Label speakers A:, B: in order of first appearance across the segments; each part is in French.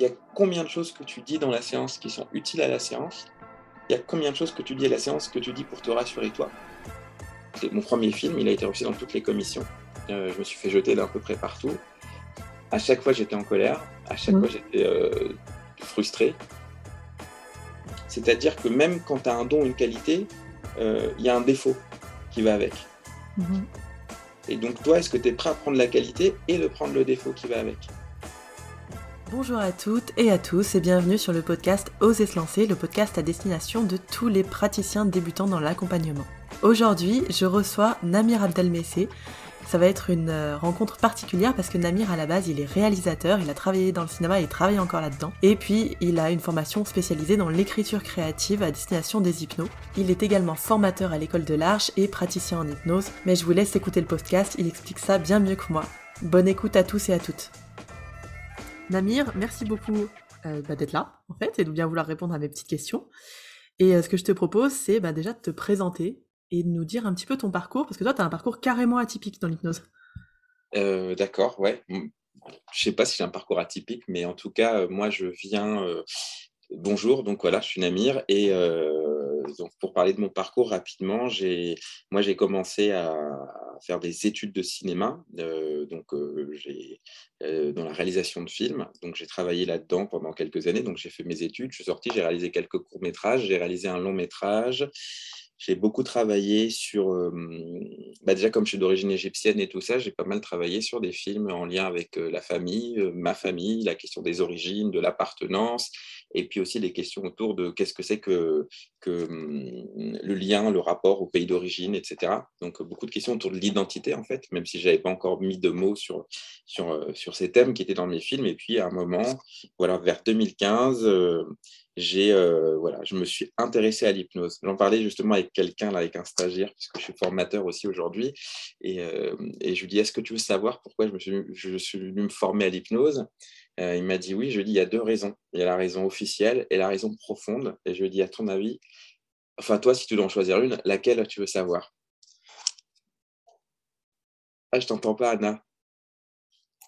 A: il y a combien de choses que tu dis dans la séance qui sont utiles à la séance? Il y a combien de choses que tu dis à la séance que tu dis pour te rassurer toi? Mon premier film, il a été refusé dans toutes les commissions. Euh, je me suis fait jeter d'à peu près partout. À chaque fois, j'étais en colère. À chaque fois, j'étais euh, frustré. C'est-à-dire que même quand tu as un don, une qualité, euh, il y a un défaut qui va avec. Mhm. Et donc, toi, est-ce que tu es prêt à prendre la qualité et de prendre le défaut qui va avec?
B: Bonjour à toutes et à tous et bienvenue sur le podcast Oser se lancer, le podcast à destination de tous les praticiens débutants dans l'accompagnement. Aujourd'hui, je reçois Namir Abdelmessé. Ça va être une euh, rencontre particulière parce que Namir à la base il est réalisateur, il a travaillé dans le cinéma et il travaille encore là-dedans. Et puis il a une formation spécialisée dans l'écriture créative à destination des hypnos. Il est également formateur à l'école de l'Arche et praticien en hypnose. Mais je vous laisse écouter le podcast, il explique ça bien mieux que moi. Bonne écoute à tous et à toutes. Namir, merci beaucoup euh, bah, d'être là, en fait, et de bien vouloir répondre à mes petites questions. Et euh, ce que je te propose, c'est bah, déjà de te présenter et de nous dire un petit peu ton parcours, parce que toi, tu as un parcours carrément atypique dans l'hypnose.
A: Euh, d'accord, ouais. Je sais pas si j'ai un parcours atypique, mais en tout cas, moi, je viens. Bonjour, donc voilà, je suis Namir et donc pour parler de mon parcours rapidement, j'ai moi j'ai commencé à faire des études de cinéma, donc j'ai dans la réalisation de films, donc j'ai travaillé là-dedans pendant quelques années, donc j'ai fait mes études, je suis sorti, j'ai réalisé quelques courts métrages, j'ai réalisé un long métrage, j'ai beaucoup travaillé sur, bah déjà comme je suis d'origine égyptienne et tout ça, j'ai pas mal travaillé sur des films en lien avec la famille, ma famille, la question des origines, de l'appartenance, et puis aussi les questions autour de qu'est-ce que c'est que, que le lien, le rapport au pays d'origine, etc. Donc beaucoup de questions autour de l'identité en fait, même si j'avais pas encore mis de mots sur, sur, sur ces thèmes qui étaient dans mes films. Et puis à un moment, voilà, vers 2015, j'ai euh, voilà, je me suis intéressé à l'hypnose. J'en parlais justement avec quelqu'un, avec un stagiaire, puisque je suis formateur aussi aujourd'hui, et, euh, et, je lui dis est-ce que tu veux savoir pourquoi je me suis, je suis venu me former à l'hypnose? Euh, Il m'a dit oui. Je lui dis il y a deux raisons. Il y a la raison officielle et la raison profonde. Et je lui dis à ton avis, enfin toi, si tu dois en choisir une, laquelle tu veux savoir? Ah, je t'entends pas, Anna.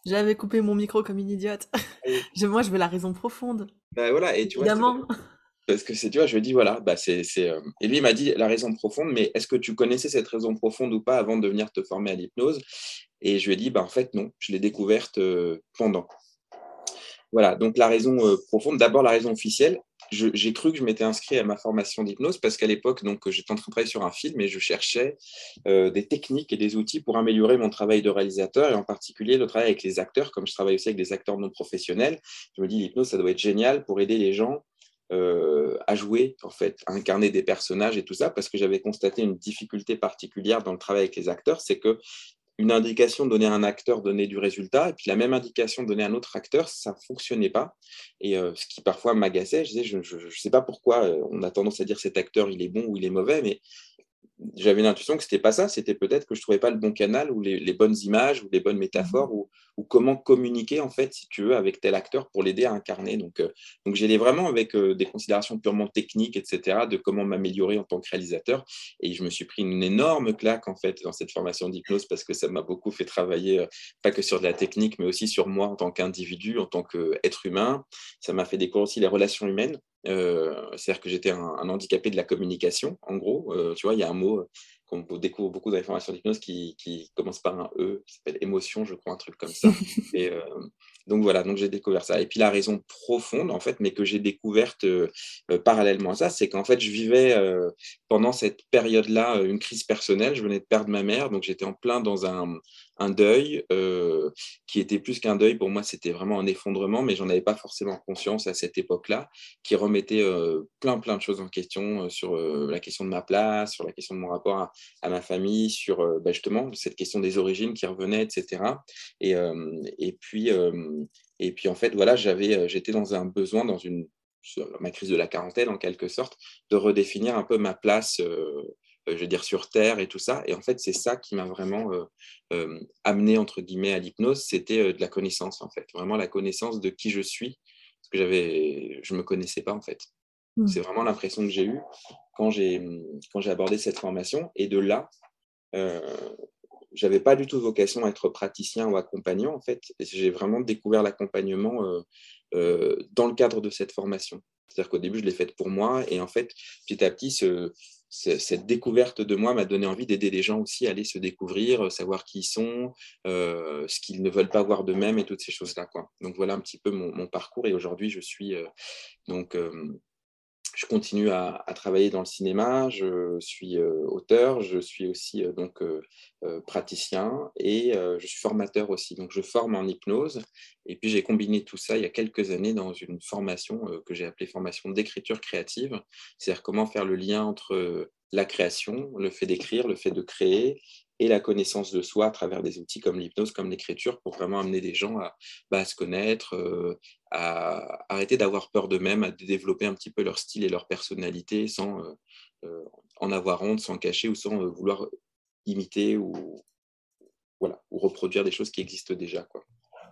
B: J'avais coupé mon micro comme une idiote. moi, je veux la raison profonde.
A: Bah, voilà, et tu Évidemment. parce que c'est, tu vois, je lui dis, voilà, bah, c'est. Euh, et lui, il m'a dit la raison profonde, mais est-ce que tu connaissais cette raison profonde ou pas avant de venir te former à l'hypnose? Et je lui ai dit, bah, en fait, non, je l'ai découverte euh, pendant. Voilà, donc la raison euh, profonde, d'abord la raison officielle, j'ai cru que je m'étais inscrit à ma formation d'hypnose parce qu'à l'époque, donc, j'étais en train de travailler sur un film et je cherchais euh, des techniques et des outils pour améliorer mon travail de réalisateur et en particulier le travail avec les acteurs. Comme je travaille aussi avec des acteurs non professionnels, je me dis l'hypnose, ça doit être génial pour aider les gens euh, à jouer, en fait, à incarner des personnages et tout ça, parce que j'avais constaté une difficulté particulière dans le travail avec les acteurs, c'est que une indication donnée à un acteur donnait du résultat, et puis la même indication donnée à un autre acteur, ça ne fonctionnait pas. Et euh, ce qui parfois m'agaçait, je disais, je ne sais pas pourquoi euh, on a tendance à dire cet acteur, il est bon ou il est mauvais, mais j'avais l'intuition que c'était pas ça, c'était peut-être que je trouvais pas le bon canal ou les, bonnes images ou les bonnes métaphores mmh. ou, ou, comment communiquer en fait, si tu veux, avec tel acteur pour l'aider à incarner. Donc, euh, donc j'allais vraiment avec euh, des considérations purement techniques, etc., de comment m'améliorer en tant que réalisateur. Et je me suis pris une énorme claque en fait dans cette formation d'hypnose parce que ça m'a beaucoup fait travailler, euh, pas que sur de la technique, mais aussi sur moi en tant qu'individu, en tant qu'être humain. Ça m'a fait découvrir aussi les relations humaines. Euh, c'est-à-dire que j'étais un, handicapé de la communication, en gros. Euh, tu vois, il y a un mot euh, qu'on découvre beaucoup dans les formations d'hypnose qui, qui, commence par un E, qui s'appelle émotion, je crois, un truc comme ça. Et, donc voilà, donc j'ai découvert ça. Et puis la raison profonde, en fait, mais que j'ai découverte parallèlement à ça, c'est qu'en fait, je vivais pendant cette période-là une crise personnelle. Je venais de perdre ma mère, donc j'étais en plein dans un, un deuil euh, qui était plus qu'un deuil. Pour moi, c'était vraiment un effondrement, mais j'en avais pas forcément conscience à cette époque-là, qui remettait euh, plein, plein de choses en question euh, sur la question de ma place, sur la question de mon rapport à, ma famille, sur bah, justement cette question des origines qui revenait, etc. Et, puis, et puis, en fait, voilà, j'avais, j'étais dans un besoin, dans une ma crise de la quarantaine en quelque sorte, de redéfinir un peu ma place je veux dire, sur Terre et tout ça. Et en fait, c'est ça qui m'a vraiment euh, euh, amené, entre guillemets, à l'hypnose, c'était de la connaissance, en fait. Vraiment la connaissance de qui je suis, parce que j'avais, je ne me connaissais pas, en fait. Mmh. C'est vraiment l'impression que j'ai eue quand j'ai, quand j'ai abordé cette formation. Et de là, j'avais pas du tout vocation à être praticien ou accompagnant en fait. J'ai vraiment découvert l'accompagnement euh, euh, dans le cadre de cette formation. C'est-à-dire qu'au début, je l'ai faite pour moi et en fait, petit à petit, cette découverte de moi m'a donné envie d'aider les gens aussi à aller se découvrir, savoir qui ils sont, ce qu'ils ne veulent pas voir d'eux-mêmes et toutes ces choses-là. Donc voilà un petit peu mon, mon parcours et aujourd'hui, je suis donc je continue à, travailler dans le cinéma, je suis euh, auteur, je suis aussi euh, donc euh, praticien et je suis formateur aussi. Donc je forme en hypnose et puis j'ai combiné tout ça il y a quelques années dans une formation que j'ai appelée formation d'écriture créative, c'est-à-dire comment faire le lien entre la création, le fait d'écrire, le fait de créer et la connaissance de soi à travers des outils comme l'hypnose, comme l'écriture, pour vraiment amener des gens à, bah, se connaître, euh, à arrêter d'avoir peur d'eux-mêmes, à développer un petit peu leur style et leur personnalité sans euh, euh, en avoir honte, sans cacher ou sans vouloir imiter ou, voilà, ou reproduire des choses qui existent déjà. Quoi.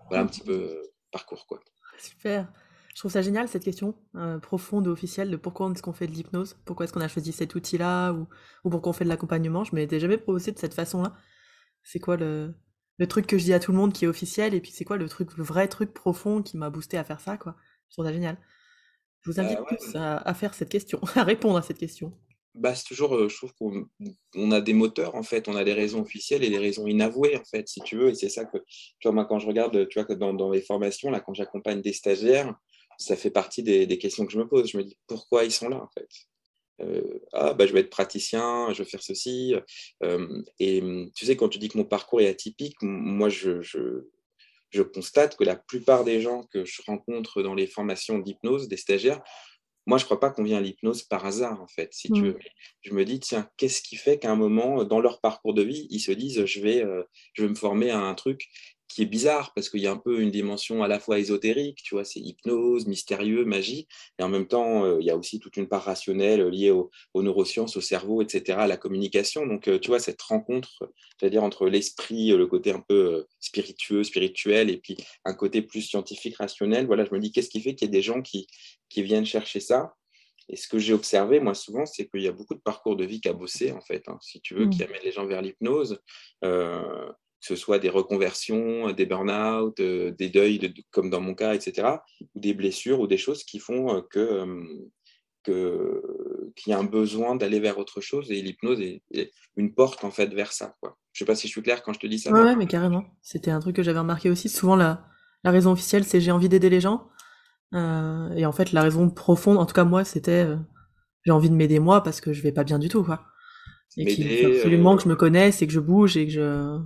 A: Voilà un petit peu parcours. Quoi.
B: Super. Je trouve ça génial cette question euh, profonde et officielle de pourquoi est-ce qu'on fait de l'hypnose, pourquoi est-ce qu'on a choisi cet outil-là? Ou, ou pourquoi on fait de l'accompagnement? Je m'étais jamais posé de cette façon-là. C'est quoi le, le truc que je dis à tout le monde qui est officiel et puis c'est quoi le truc, le vrai truc profond qui m'a boosté à faire ça quoi? Je trouve ça génial. Je vous invite tous à, faire cette question, à répondre à cette question.
A: Bah, c'est toujours, euh, je trouve qu'on a des moteurs en fait, on a des raisons officielles et des raisons inavouées en fait, si tu veux. Et c'est ça que, tu vois, moi quand je regarde, tu vois, que dans, dans les formations, là, quand j'accompagne des stagiaires, ça fait partie des, questions que je me pose. Je me dis pourquoi ils sont là en fait? Euh, ah bah je vais être praticien, je vais faire ceci. Euh, et tu sais quand tu dis que mon parcours est atypique, moi je, je, constate que la plupart des gens que je rencontre dans les formations d'hypnose, des stagiaires, moi je crois pas qu'on vient à l'hypnose par hasard en fait. Si tu mmh. veux, je me dis tiens qu'est-ce qui fait qu'à un moment dans leur parcours de vie ils se disent je vais euh, je vais me former à un truc qui est bizarre parce qu'il y a un peu une dimension à la fois ésotérique, tu vois, c'est hypnose, mystérieux, magie, et en même temps, euh, il y a aussi toute une part rationnelle liée aux neurosciences, au cerveau, etc., à la communication. Donc, euh, tu vois, cette rencontre, c'est-à-dire entre l'esprit, le côté un peu euh, spiritueux, spirituel, et puis un côté plus scientifique, rationnel, voilà, je me dis, qu'est-ce qui fait qu'il y a des gens qui, qui viennent chercher ça? Et ce que j'ai observé, moi, souvent, c'est qu'il y a beaucoup de parcours de vie bosser, en fait, hein, si tu veux, qui mmh. amènent les gens vers l'hypnose ce soit des reconversions, des burn-out, euh, des deuils, comme dans mon cas, etc., ou des blessures ou des choses qui font euh, que euh, qu'il y a un besoin d'aller vers autre chose et l'hypnose est, une porte en fait vers ça. Quoi. Je sais pas si je suis clair quand je te dis ça.
B: Ouais, mais carrément. C'était un truc que j'avais remarqué aussi. Souvent, la, la raison officielle, c'est j'ai envie d'aider les gens. et en fait, la raison profonde, en tout cas moi, c'était j'ai envie de m'aider moi parce que je vais pas bien du tout. Quoi. Et qu'il faut absolument que je me connaisse et que je bouge et que je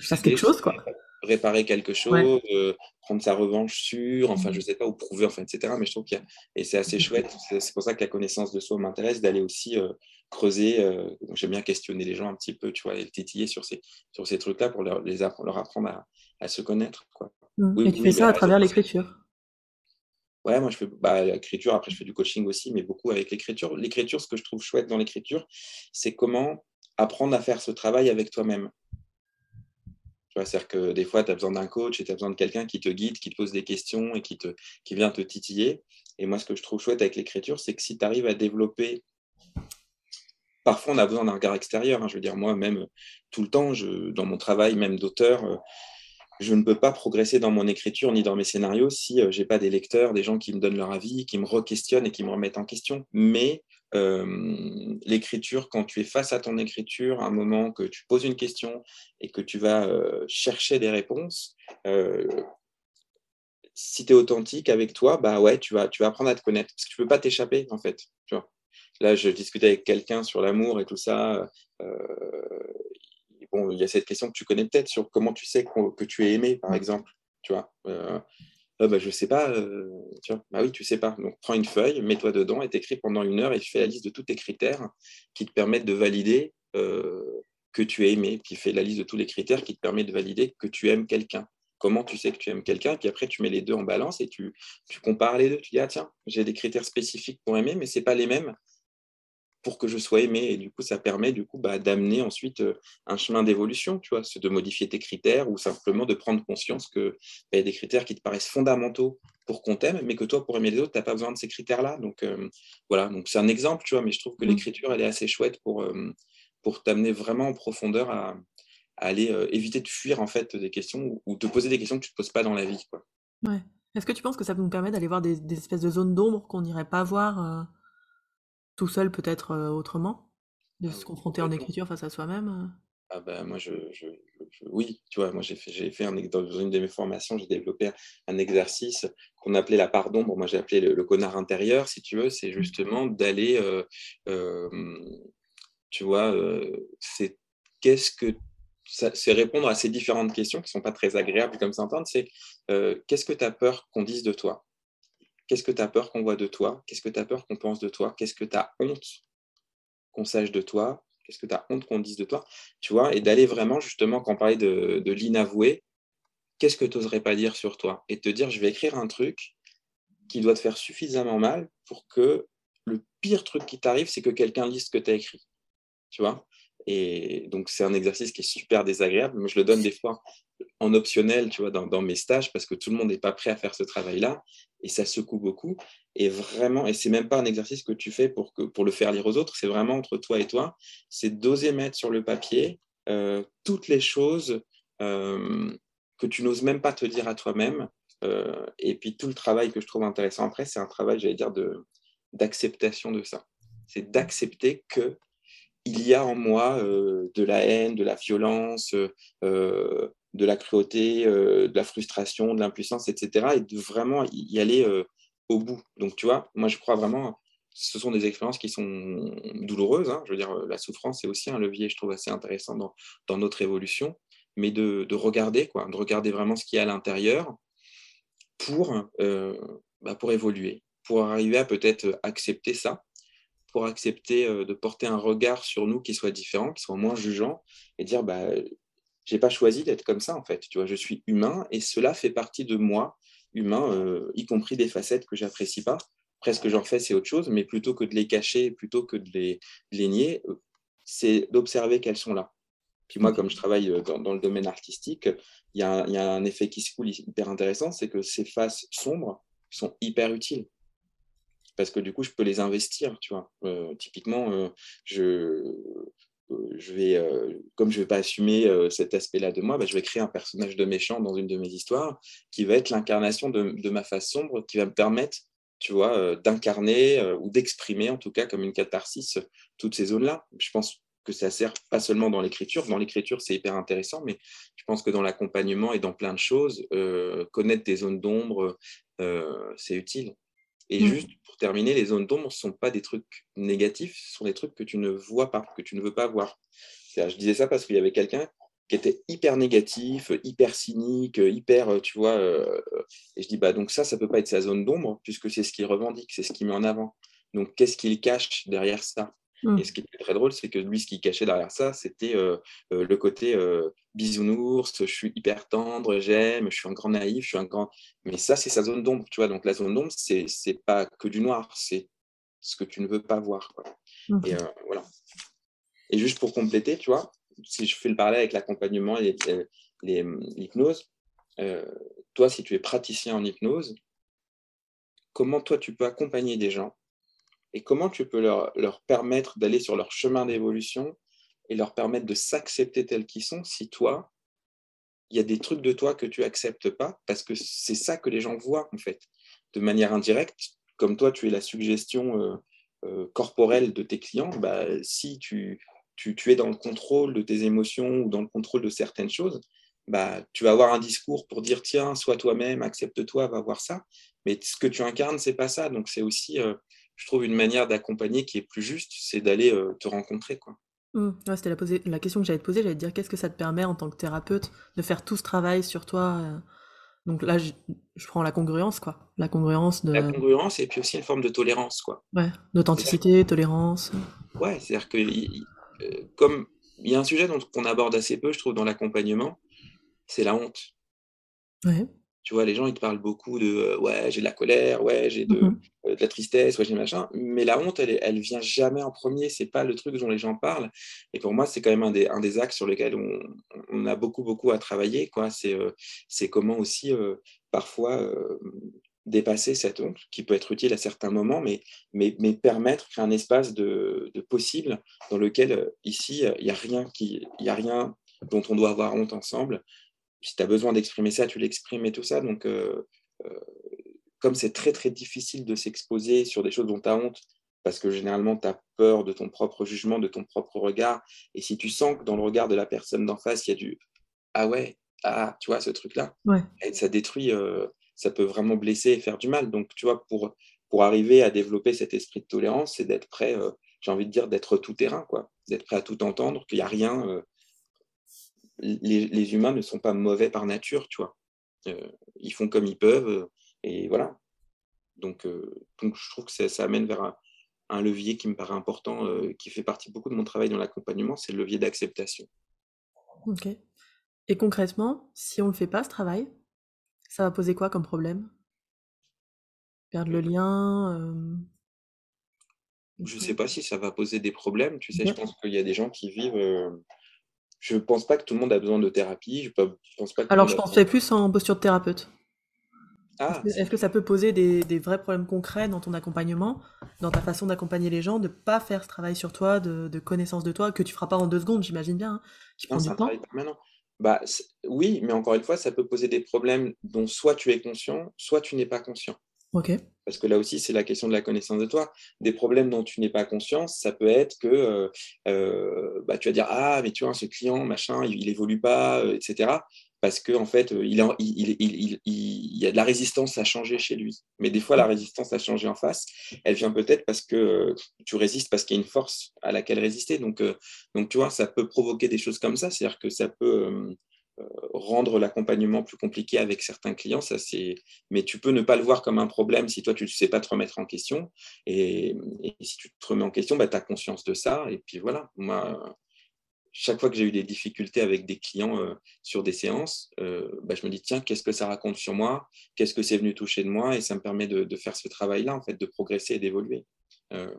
B: fasse quelque chose, quoi.
A: Réparer quelque chose, euh, prendre sa revanche sur, enfin, mmh. je sais pas, ou prouver, enfin, etc. Mais je trouve qu'il y a, et c'est assez chouette. C'est pour ça que la connaissance de soi m'intéresse, d'aller aussi euh, creuser. Euh, j'aime bien questionner les gens un petit peu, tu vois, et titiller sur ces, sur ces trucs-là pour leur, les leur apprendre à, à, se connaître, quoi.
B: Mmh. et tu fais ça à travers l'écriture?
A: Ouais, moi je fais bah, l'écriture, après je fais du coaching aussi, mais beaucoup avec l'écriture. L'écriture, ce que je trouve chouette dans l'écriture, c'est comment apprendre à faire ce travail avec toi-même. C'est-à-dire que des fois, tu as besoin d'un coach et tu as besoin de quelqu'un qui te guide, qui te pose des questions et qui, te, qui vient te titiller. Et moi, ce que je trouve chouette avec l'écriture, c'est que si tu arrives à développer. Parfois, on a besoin d'un regard extérieur. Hein. Je veux dire, moi, même tout le temps, dans mon travail, même d'auteur, euh, je ne peux pas progresser dans mon écriture ni dans mes scénarios si euh, je n'ai pas des lecteurs, des gens qui me donnent leur avis, qui me re-questionnent et qui me remettent en question. Mais euh, l'écriture, quand tu es face à ton écriture, à un moment que tu poses une question et que tu vas euh, chercher des réponses, euh, si tu es authentique avec toi, bah ouais, tu vas, tu vas apprendre à te connaître parce que tu ne peux pas t'échapper en fait. Tu vois. Là, je discutais avec quelqu'un sur l'amour et tout ça. bon, il y a cette question que tu connais peut-être sur comment tu sais que tu es aimé, par exemple. Tu vois je ah bah, sais pas, euh, tu vois, bah oui, tu sais pas. Donc, prends une feuille, mets-toi dedans et t'écris pendant une heure et fais la liste de tous tes critères qui te permettent de valider euh, que tu es aimé. Puis fais la liste de tous les critères qui te permettent de valider que tu aimes quelqu'un. Comment tu sais que tu aimes quelqu'un? Puis après, tu mets les deux en balance et tu, tu compares les deux. Tu dis, ah tiens, j'ai des critères spécifiques pour aimer, mais ce pas les mêmes pour que je sois aimé. Et du coup, ça permet du coup bah, d'amener ensuite euh, un chemin d'évolution, tu vois, c'est de modifier tes critères ou simplement de prendre conscience qu'il bah, y a des critères qui te paraissent fondamentaux pour qu'on t'aime, mais que toi, pour aimer les autres, tu n'as pas besoin de ces critères-là. Donc euh, voilà, donc c'est un exemple, tu vois, mais je trouve que mmh. l'écriture, elle est assez chouette pour, euh, pour t'amener vraiment en profondeur à, aller éviter de fuir en fait des questions ou, te poser des questions que tu ne te poses pas dans la vie. Quoi.
B: Ouais. Est-ce que tu penses que ça nous permet d'aller voir des, espèces de zones d'ombre qu'on n'irait pas voir tout seul peut-être autrement? De ah se confronter en écriture face à soi-même
A: ah ben, moi, je, oui, tu vois, moi, j'ai fait, j'ai fait un, dans une de mes formations, j'ai développé un exercice qu'on appelait la part d'ombre. Moi, j'ai appelé le, connard intérieur, si tu veux. C'est mmh. justement d'aller, euh, tu vois, euh, c'est qu'est-ce que c'est répondre à ces différentes questions qui ne sont pas très agréables comme s'entendre. C'est euh, qu'est-ce que tu as peur qu'on dise de toi? Qu'est-ce que tu as peur qu'on voit de toi? Qu'est-ce que tu as peur qu'on pense de toi? Qu'est-ce que tu as honte qu'on sache de toi? Qu'est-ce que tu as honte qu'on dise de toi? Tu vois, et d'aller vraiment, justement, quand on parlait de, l'inavoué, qu'est-ce que tu n'oserais pas dire sur toi? Et te dire, je vais écrire un truc qui doit te faire suffisamment mal pour que le pire truc qui t'arrive, c'est que quelqu'un lise ce que tu as écrit. Tu vois? Et donc, c'est un exercice qui est super désagréable, mais je le donne des fois en optionnel, tu vois, dans, mes stages, parce que tout le monde n'est pas prêt à faire ce travail-là, et ça secoue beaucoup. Et vraiment, et c'est même pas un exercice que tu fais pour, que, pour le faire lire aux autres, c'est vraiment entre toi et toi, c'est d'oser mettre sur le papier euh, toutes les choses euh, que tu n'oses même pas te dire à toi-même. Euh, et puis tout le travail que je trouve intéressant après, c'est un travail, j'allais dire, d'acceptation de, ça. C'est d'accepter que il y a en moi de la haine, de la violence, de la cruauté, euh, de la frustration, de l'impuissance, etc. Et de vraiment y aller euh, au bout. Donc, tu vois, moi, je crois vraiment, ce sont des expériences qui sont douloureuses. Hein. Je veux dire, la souffrance, c'est aussi un levier, je trouve, assez intéressant dans, notre évolution. Mais de, de, regarder, quoi, de regarder vraiment ce qu'il y a à l'intérieur pour, euh, bah, pour évoluer, pour arriver à peut-être accepter ça, pour accepter de porter un regard sur nous qui soit différent, qui soit moins jugeant, et dire bah, j'ai pas choisi d'être comme ça en fait. Tu vois, je suis humain et cela fait partie de moi, humain, euh, y compris des facettes que j'apprécie pas. Presque j'en fais, c'est autre chose, mais plutôt que de les cacher, plutôt que de les, nier, euh, c'est d'observer qu'elles sont là. Puis moi, comme je travaille euh, dans, le domaine artistique, il y, a un effet qui se coule hyper intéressant, c'est que ces faces sombres sont hyper utiles parce que du coup, je peux les investir, tu vois. typiquement, je, je vais, euh, comme je ne vais pas assumer euh, cet aspect-là de moi, bah, je vais créer un personnage de méchant dans une de mes histoires qui va être l'incarnation de, ma face sombre, qui va me permettre, tu vois, euh, d'incarner ou d'exprimer, en tout cas, comme une catharsis, toutes ces zones-là. Je pense que ça sert pas seulement dans l'écriture. Dans l'écriture, c'est hyper intéressant, mais je pense que dans l'accompagnement et dans plein de choses, connaître des zones d'ombre, c'est utile. Et mmh. juste pour terminer, les zones d'ombre ne sont pas des trucs négatifs, ce sont des trucs que tu ne vois pas, que tu ne veux pas voir. Je disais ça parce qu'il y avait quelqu'un qui était hyper négatif, hyper cynique, hyper, tu vois. Euh, et je dis, bah, donc ça, ça ne peut pas être sa zone d'ombre, puisque c'est ce qu'il revendique, c'est ce qu'il met en avant. Donc, qu'est-ce qu'il cache derrière ça? Mmh. Et ce qui était très drôle, c'est que lui, ce qui cachait derrière ça, c'était euh, euh, le côté euh, bisounours, je suis hyper tendre, j'aime, je suis un grand naïf, je suis un grand. Mais ça, c'est sa zone d'ombre, tu vois. Donc la zone d'ombre, c'est c'est pas que du noir, c'est ce que tu ne veux pas voir. Et voilà. Et juste pour compléter, tu vois, si je fais le parallèle avec l'accompagnement et l'hypnose, toi, si tu es praticien en hypnose, comment toi tu peux accompagner des gens et comment tu peux leur, leur permettre d'aller sur leur chemin d'évolution et leur permettre de s'accepter tels qu'ils sont si toi, il y a des trucs de toi que tu acceptes pas parce que c'est ça que les gens voient en fait. De manière indirecte, comme toi, tu es la suggestion euh, euh, corporelle de tes clients, bah, si tu, tu, es dans le contrôle de tes émotions ou dans le contrôle de certaines choses, bah, tu vas avoir un discours pour dire tiens, sois toi-même, accepte-toi, va voir ça. Mais ce que tu incarnes, c'est pas ça. Donc c'est aussi euh, je trouve une manière d'accompagner qui est plus juste, c'est d'aller euh, te rencontrer. Quoi.
B: Mmh. c'était la, la, question que j'allais te poser, j'allais te dire qu'est-ce que ça te permet en tant que thérapeute de faire tout ce travail sur toi euh? Donc là, je, prends la congruence, quoi. La congruence de...
A: La congruence et puis aussi une forme de tolérance, quoi.
B: Ouais, d'authenticité, tolérance.
A: Ouais, c'est-à-dire que euh, comme il y a un sujet dont on aborde assez peu, je trouve, dans l'accompagnement, c'est la honte.
B: Ouais.
A: Tu vois, les gens, ils te parlent beaucoup de euh, ouais, j'ai de la colère, ouais, j'ai de, mmh euh, de, la tristesse, ouais, j'ai machin. Mais la honte, elle, elle vient jamais en premier. C'est pas le truc dont les gens parlent. Et pour moi, c'est quand même un des, un des axes sur lesquels on, on, a beaucoup, beaucoup à travailler. Quoi. C'est, euh, c'est comment aussi, parfois, dépasser cette honte qui peut être utile à certains moments, mais, mais, mais permettre un espace de, de possible dans lequel, ici, il n'y a rien qui. Y a rien dont on doit avoir honte ensemble. Si tu as besoin d'exprimer ça, tu l'exprimes et tout ça. Donc, comme c'est très très difficile de s'exposer sur des choses dont tu as honte, parce que généralement tu as peur de ton propre jugement, de ton propre regard, et si tu sens que dans le regard de la personne d'en face, il y a du Ah ouais, ah, tu vois, ce truc-là, ça détruit, euh, ça peut vraiment blesser et faire du mal. Donc, tu vois, pour, pour arriver à développer cet esprit de tolérance, c'est d'être prêt, euh, j'ai envie de dire, d'être tout terrain, quoi, d'être prêt à tout entendre, qu'il n'y a rien. Euh, les, les, humains ne sont pas mauvais par nature, tu vois. ils font comme ils peuvent, et voilà. Donc, donc, je trouve que ça, ça amène vers un, levier qui me paraît important, qui fait partie beaucoup de mon travail dans l'accompagnement, c'est le levier d'acceptation.
B: Ok. Et concrètement, si on ne le fait pas, ce travail, ça va poser quoi comme problème? Perdre le lien euh...
A: Je ne sais pas si ça va poser des problèmes. Tu sais, je pense qu'il y a des gens qui vivent. Je ne pense pas que tout le monde a besoin de thérapie. Je pense pas
B: Alors, je pensais plus en posture de thérapeute. Ah, Est-ce que, ça peut poser des, des, vrais problèmes concrets dans ton accompagnement, dans ta façon d'accompagner les gens, de ne pas faire ce travail sur toi, de, de, connaissance de toi, que tu feras pas en deux secondes, j'imagine bien, hein, qui prend du temps
A: bah, oui, mais encore une fois, ça peut poser des problèmes dont soit tu es conscient, soit tu n'es pas conscient.
B: Ok.
A: Parce que là aussi, c'est la question de la connaissance de toi. Des problèmes dont tu n'es pas conscient, ça peut être que euh, euh, bah, tu vas dire Ah, mais tu vois, ce client, machin, il, n'évolue pas, euh, etc parce qu'en en fait, il, y a de la résistance à changer chez lui. Mais des fois, la résistance à changer en face, elle vient peut-être parce que tu résistes, parce qu'il y a une force à laquelle résister. Donc, donc tu vois, ça peut provoquer des choses comme ça. C'est-à-dire que ça peut rendre l'accompagnement plus compliqué avec certains clients. Ça, Mais tu peux ne pas le voir comme un problème si toi, tu ne sais pas te remettre en question. Et, si tu te remets en question, bah, tu as conscience de ça. Et puis voilà, moi chaque fois que j'ai eu des difficultés avec des clients euh, sur des séances, euh, bah, je me dis, tiens, qu'est-ce que ça raconte sur moi? Qu'est-ce que c'est venu toucher de moi? Et ça me permet de, faire ce travail-là, en fait, de progresser et d'évoluer. Euh,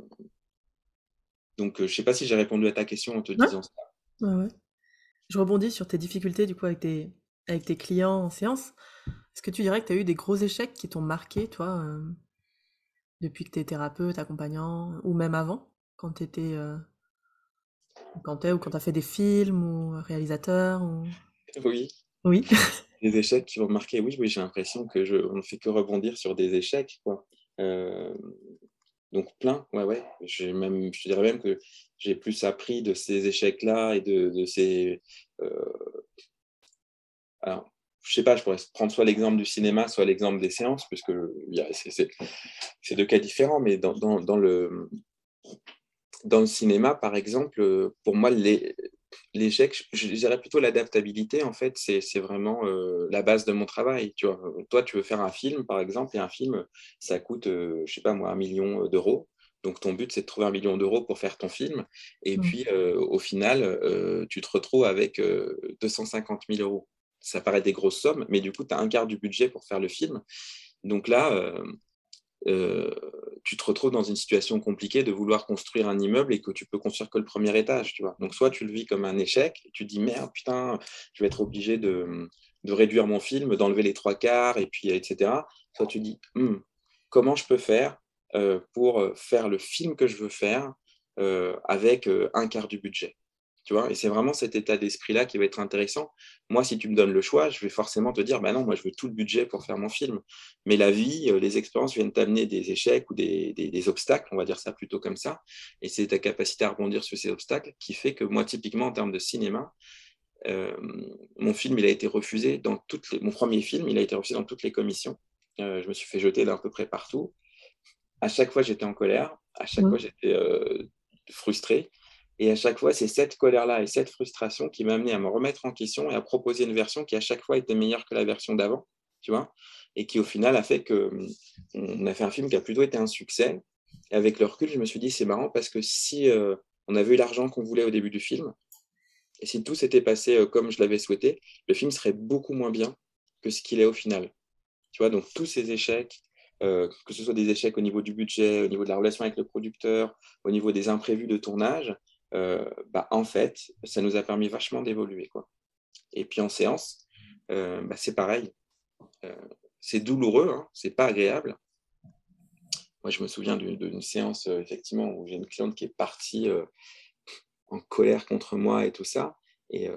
A: donc, je ne sais pas si j'ai répondu à ta question en te disant ça.
B: Je rebondis sur tes difficultés, du coup, avec tes, avec tes clients en séance. Est-ce que tu dirais que tu as eu des gros échecs qui t'ont marqué, toi, depuis que tu es thérapeute, accompagnant, ou même avant, quand tu étais quand tu ou quand tu as fait des films ou réalisateur ou...
A: Oui.
B: Oui.
A: des échecs qui vont marquer, oui, oui j'ai l'impression que je, on ne fait que rebondir sur des échecs. Quoi. Euh, donc plein, ouais, ouais. Même, je dirais même que j'ai plus appris de ces échecs-là et de, ces... Euh... Alors, je sais pas, je pourrais prendre soit l'exemple du cinéma, soit l'exemple des séances, puisque c'est deux cas différents, mais dans, dans, le dans le cinéma, par exemple, pour moi, l'échec, je dirais plutôt l'adaptabilité, en fait, c'est vraiment euh, la base de mon travail. Tu vois. Toi, tu veux faire un film, par exemple, et un film, ça coûte, euh, je sais pas moi, un million d'euros. Donc, ton but, c'est de trouver un million d'euros pour faire ton film. Et mmh. puis, au final, tu te retrouves avec 250 000 euros. Ça paraît des grosses sommes, mais du coup, tu as un quart du budget pour faire le film. Donc là, euh, tu te retrouves dans une situation compliquée de vouloir construire un immeuble et que tu peux construire que le premier étage, tu vois. Donc, soit tu le vis comme un échec, tu dis merde, putain, je vais être obligé de, réduire mon film, d'enlever les trois quarts, et puis etc. Soit tu dis hmm, comment je peux faire euh, pour faire le film que je veux faire euh, avec un quart du budget? Tu vois, et c'est vraiment cet état d'esprit-là qui va être intéressant. Moi, si tu me donnes le choix, je vais forcément te dire, bah non, moi, je veux tout le budget pour faire mon film. Mais la vie, euh, les expériences viennent t'amener des échecs ou des, des, obstacles, on va dire ça plutôt comme ça. Et c'est ta capacité à rebondir sur ces obstacles qui fait que moi, typiquement, en termes de cinéma, euh, mon film, il a été refusé dans toutes les... Mon premier film, il a été refusé dans toutes les commissions. Euh, je me suis fait jeter d'à peu près partout. À chaque fois, j'étais en colère. À chaque fois, j'étais frustré. Et à chaque fois, c'est cette colère-là et cette frustration qui m'a amené à me remettre en question et à proposer une version qui à chaque fois était meilleure que la version d'avant, tu vois, et qui au final a fait que on a fait un film qui a plutôt été un succès. Et avec le recul, je me suis dit c'est marrant parce que si euh, on avait eu l'argent qu'on voulait au début du film et si tout s'était passé euh, comme je l'avais souhaité, le film serait beaucoup moins bien que ce qu'il est au final. Tu vois, donc tous ces échecs, euh, que ce soit des échecs au niveau du budget, au niveau de la relation avec le producteur, au niveau des imprévus de tournage, euh, bah, en fait, ça nous a permis vachement d'évoluer. Quoi. Et puis en séance, euh, bah, c'est pareil. Euh, c'est douloureux, hein, c'est pas agréable. Moi, je me souviens d'une séance, effectivement, où j'ai une cliente qui est partie en colère contre moi et tout ça. Et, euh,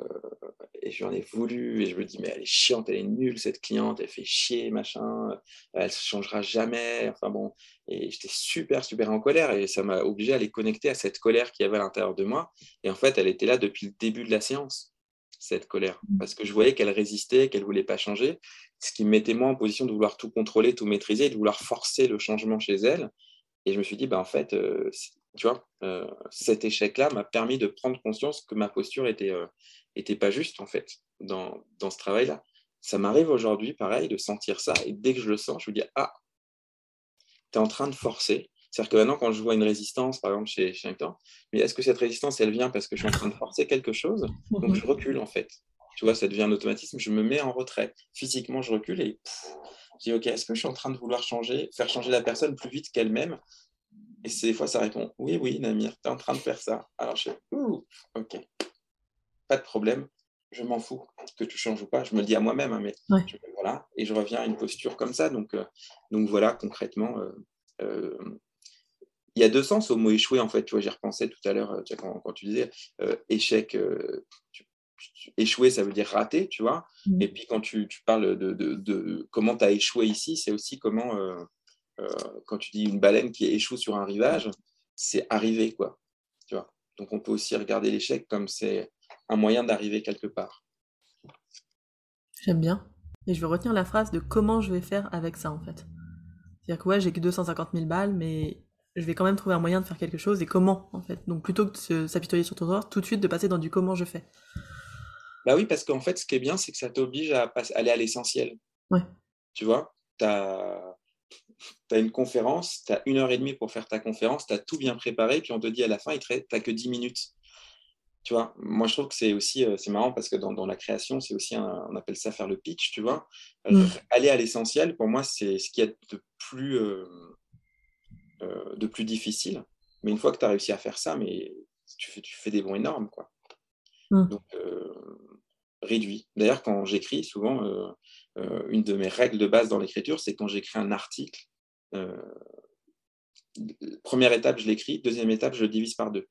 A: et j'en ai voulu, et je me dis, mais elle est chiante, elle est nulle, cette cliente, elle fait chier, machin, elle ne se changera jamais. Enfin bon, et j'étais super, super en colère, et ça m'a obligé à les connecter à cette colère qu'il y avait à l'intérieur de moi. Et en fait, elle était là depuis le début de la séance, cette colère, mmh. parce que je voyais qu'elle résistait, qu'elle ne voulait pas changer, ce qui me mettait moi en position de vouloir tout contrôler, tout maîtriser, de vouloir forcer le changement chez elle. Et je me suis dit, bah, en fait, euh, tu vois, euh, cet échec-là m'a permis de prendre conscience que ma posture était, euh, était pas juste, en fait, dans, dans ce travail-là. Ça m'arrive aujourd'hui, pareil, de sentir ça. Et dès que je le sens, je me dis, ah, tu es en train de forcer. C'est-à-dire que maintenant, quand je vois une résistance, par exemple, chez, chez un temps, mais est-ce que cette résistance, elle vient parce que je suis en train de forcer quelque chose? Donc, je recule, en fait. Tu vois, ça devient un automatisme. Je me mets en retrait. Physiquement, je recule et je dis, OK, est-ce que je suis en train de vouloir changer, faire changer la personne plus vite qu'elle-même Et c'est des fois, ça répond, oui, oui, Namir, tu es en train de faire ça. Alors, je fais, OK, pas de problème, je m'en fous que tu changes ou pas. Je me le dis à moi-même, hein, mais voilà. Et je reviens à une posture comme ça. Donc, euh, donc voilà, concrètement, euh, euh, il y a deux sens au mot échouer, en fait. Tu vois, j'y repensais tout à l'heure quand, quand, tu disais échec. échouer, ça veut dire rater, tu vois. Mmh. Et puis quand tu, tu parles de, de, de comment tu as échoué ici, c'est aussi comment, quand tu dis une baleine qui échoue sur un rivage, c'est arriver, quoi. Tu vois. Donc on peut aussi regarder l'échec comme c'est un moyen d'arriver quelque part.
B: J'aime bien. Et je vais retenir la phrase de comment je vais faire avec ça en fait. C'est-à-dire que ouais, j'ai que 250 000 balles, mais je vais quand même trouver un moyen de faire quelque chose et comment en fait. Donc plutôt que de s'apitoyer sur ton sort, tout de suite de passer dans du comment je fais.
A: Bah oui, parce qu'en fait, ce qui est bien, c'est que ça t'oblige à aller à l'essentiel.
B: Ouais.
A: Tu vois, tu as, une conférence, tu as une heure et demie pour faire ta conférence, tu as tout bien préparé, puis on te dit à la fin, tu n'as que 10 minutes tu vois, moi je trouve que c'est aussi, euh, c'est marrant parce que dans, la création, c'est aussi, on appelle ça faire le pitch, tu vois. Euh, mm. Aller à l'essentiel, pour moi, c'est ce qui est de plus, euh, de plus difficile. Mais une fois que tu as réussi à faire ça, mais tu fais, tu fais des bons énormes, quoi. Mm. Donc, réduit. D'ailleurs, quand j'écris, souvent, une de mes règles de base dans l'écriture, c'est quand j'écris un article, première étape, je l'écris, deuxième étape, je le divise par deux.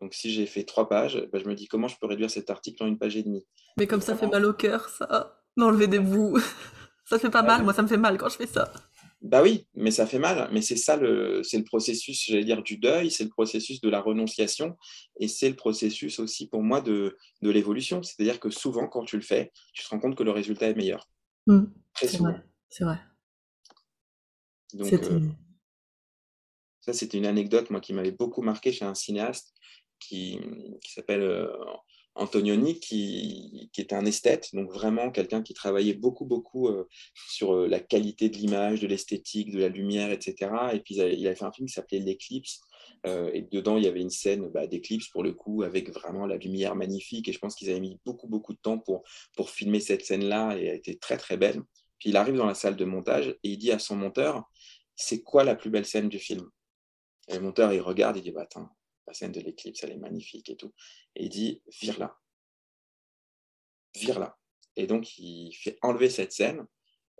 A: Donc, si j'ai fait trois pages, bah, je me dis comment je peux réduire cet article en une page et demie?
B: Mais comme ça fait mal au cœur, ça, d'enlever des bouts. ça fait pas mal, moi ça me fait mal quand je fais ça.
A: Bah oui, mais ça fait mal. Mais c'est ça, le, c'est le processus, j'allais dire, du deuil, c'est le processus de la renonciation, et c'est le processus aussi pour moi de, de l'évolution. C'est-à-dire que souvent, quand tu le fais, tu te rends compte que le résultat est meilleur.
B: Mmh. c'est vrai, c'est vrai.
A: Donc, euh, ça, c'était une anecdote, moi, qui m'avait beaucoup marqué chez un cinéaste qui, s'appelle euh, Antonioni, qui, qui, est un esthète, donc vraiment quelqu'un qui travaillait beaucoup, beaucoup euh, sur la qualité de l'image, de l'esthétique, de la lumière, etc. Et puis il avait fait un film qui s'appelait L'éclipse. et dedans, il y avait une scène bah, d'éclipse pour le coup, avec vraiment la lumière magnifique. Et je pense qu'ils avaient mis beaucoup, beaucoup de temps pour, pour filmer cette scène-là et elle était très, très belle. Puis il arrive dans la salle de montage et il dit à son monteur C'est quoi la plus belle scène du film? Et le monteur, il regarde, il dit bah, Attends, la scène de l'éclipse, elle est magnifique et tout. Et il dit, vire là. Vire là. Et donc, il fait enlever cette scène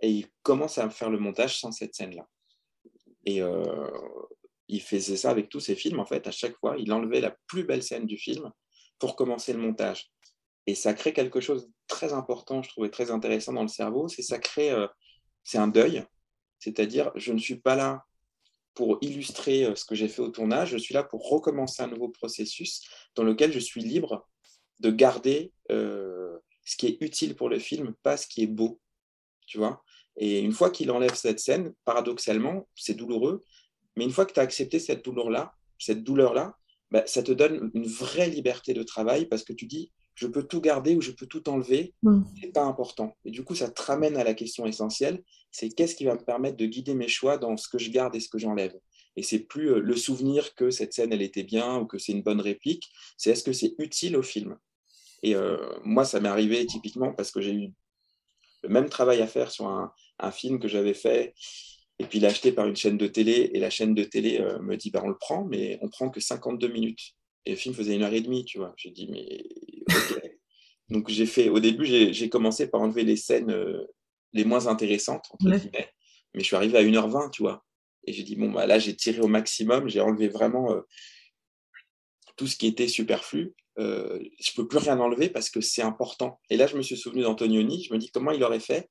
A: et il commence à faire le montage sans cette scène-là. Et euh, il faisait ça avec tous ses films, en fait. À chaque fois, il enlevait la plus belle scène du film pour commencer le montage. Et ça crée quelque chose de très important, je trouvais très intéressant dans le cerveau, c'est ça crée, euh, c'est un deuil, c'est-à-dire je ne suis pas là pour illustrer euh, ce que j'ai fait au tournage, je suis là pour recommencer un nouveau processus dans lequel je suis libre de garder euh, ce qui est utile pour le film, pas ce qui est beau. Tu vois? Et une fois qu'il enlève cette scène, paradoxalement, c'est douloureux, mais une fois que tu as accepté cette douleur-là, cette douleur-là, bah, ça te donne une vraie liberté de travail parce que tu dis, je peux tout garder ou je peux tout enlever, mm. c'est pas important. Et du coup, ça te ramène à la question essentielle, c'est qu'est-ce qui va me permettre de guider mes choix dans ce que je garde et ce que j'enlève? Et c'est plus euh, le souvenir que cette scène elle était bien ou que c'est une bonne réplique, c'est est-ce que c'est utile au film? Et euh, moi, ça m'est arrivé typiquement parce que j'ai eu le même travail à faire sur un, film que j'avais fait et puis il acheté par une chaîne de télé et la chaîne de télé euh, me dit bah, on le prend mais on prend que 52 minutes et le film faisait une heure et demie tu vois j'ai dit mais donc j'ai fait, au début, j'ai commencé par enlever les scènes euh, les moins intéressantes, entre guillemets, mais je suis arrivé à 1h20, tu vois. Et j'ai dit, bon, bah, là, j'ai tiré au maximum, j'ai enlevé vraiment euh, tout ce qui était superflu, euh, je peux plus rien enlever parce que c'est important. Et là, je me suis souvenu d'Antonioni, je me dis comment il aurait fait?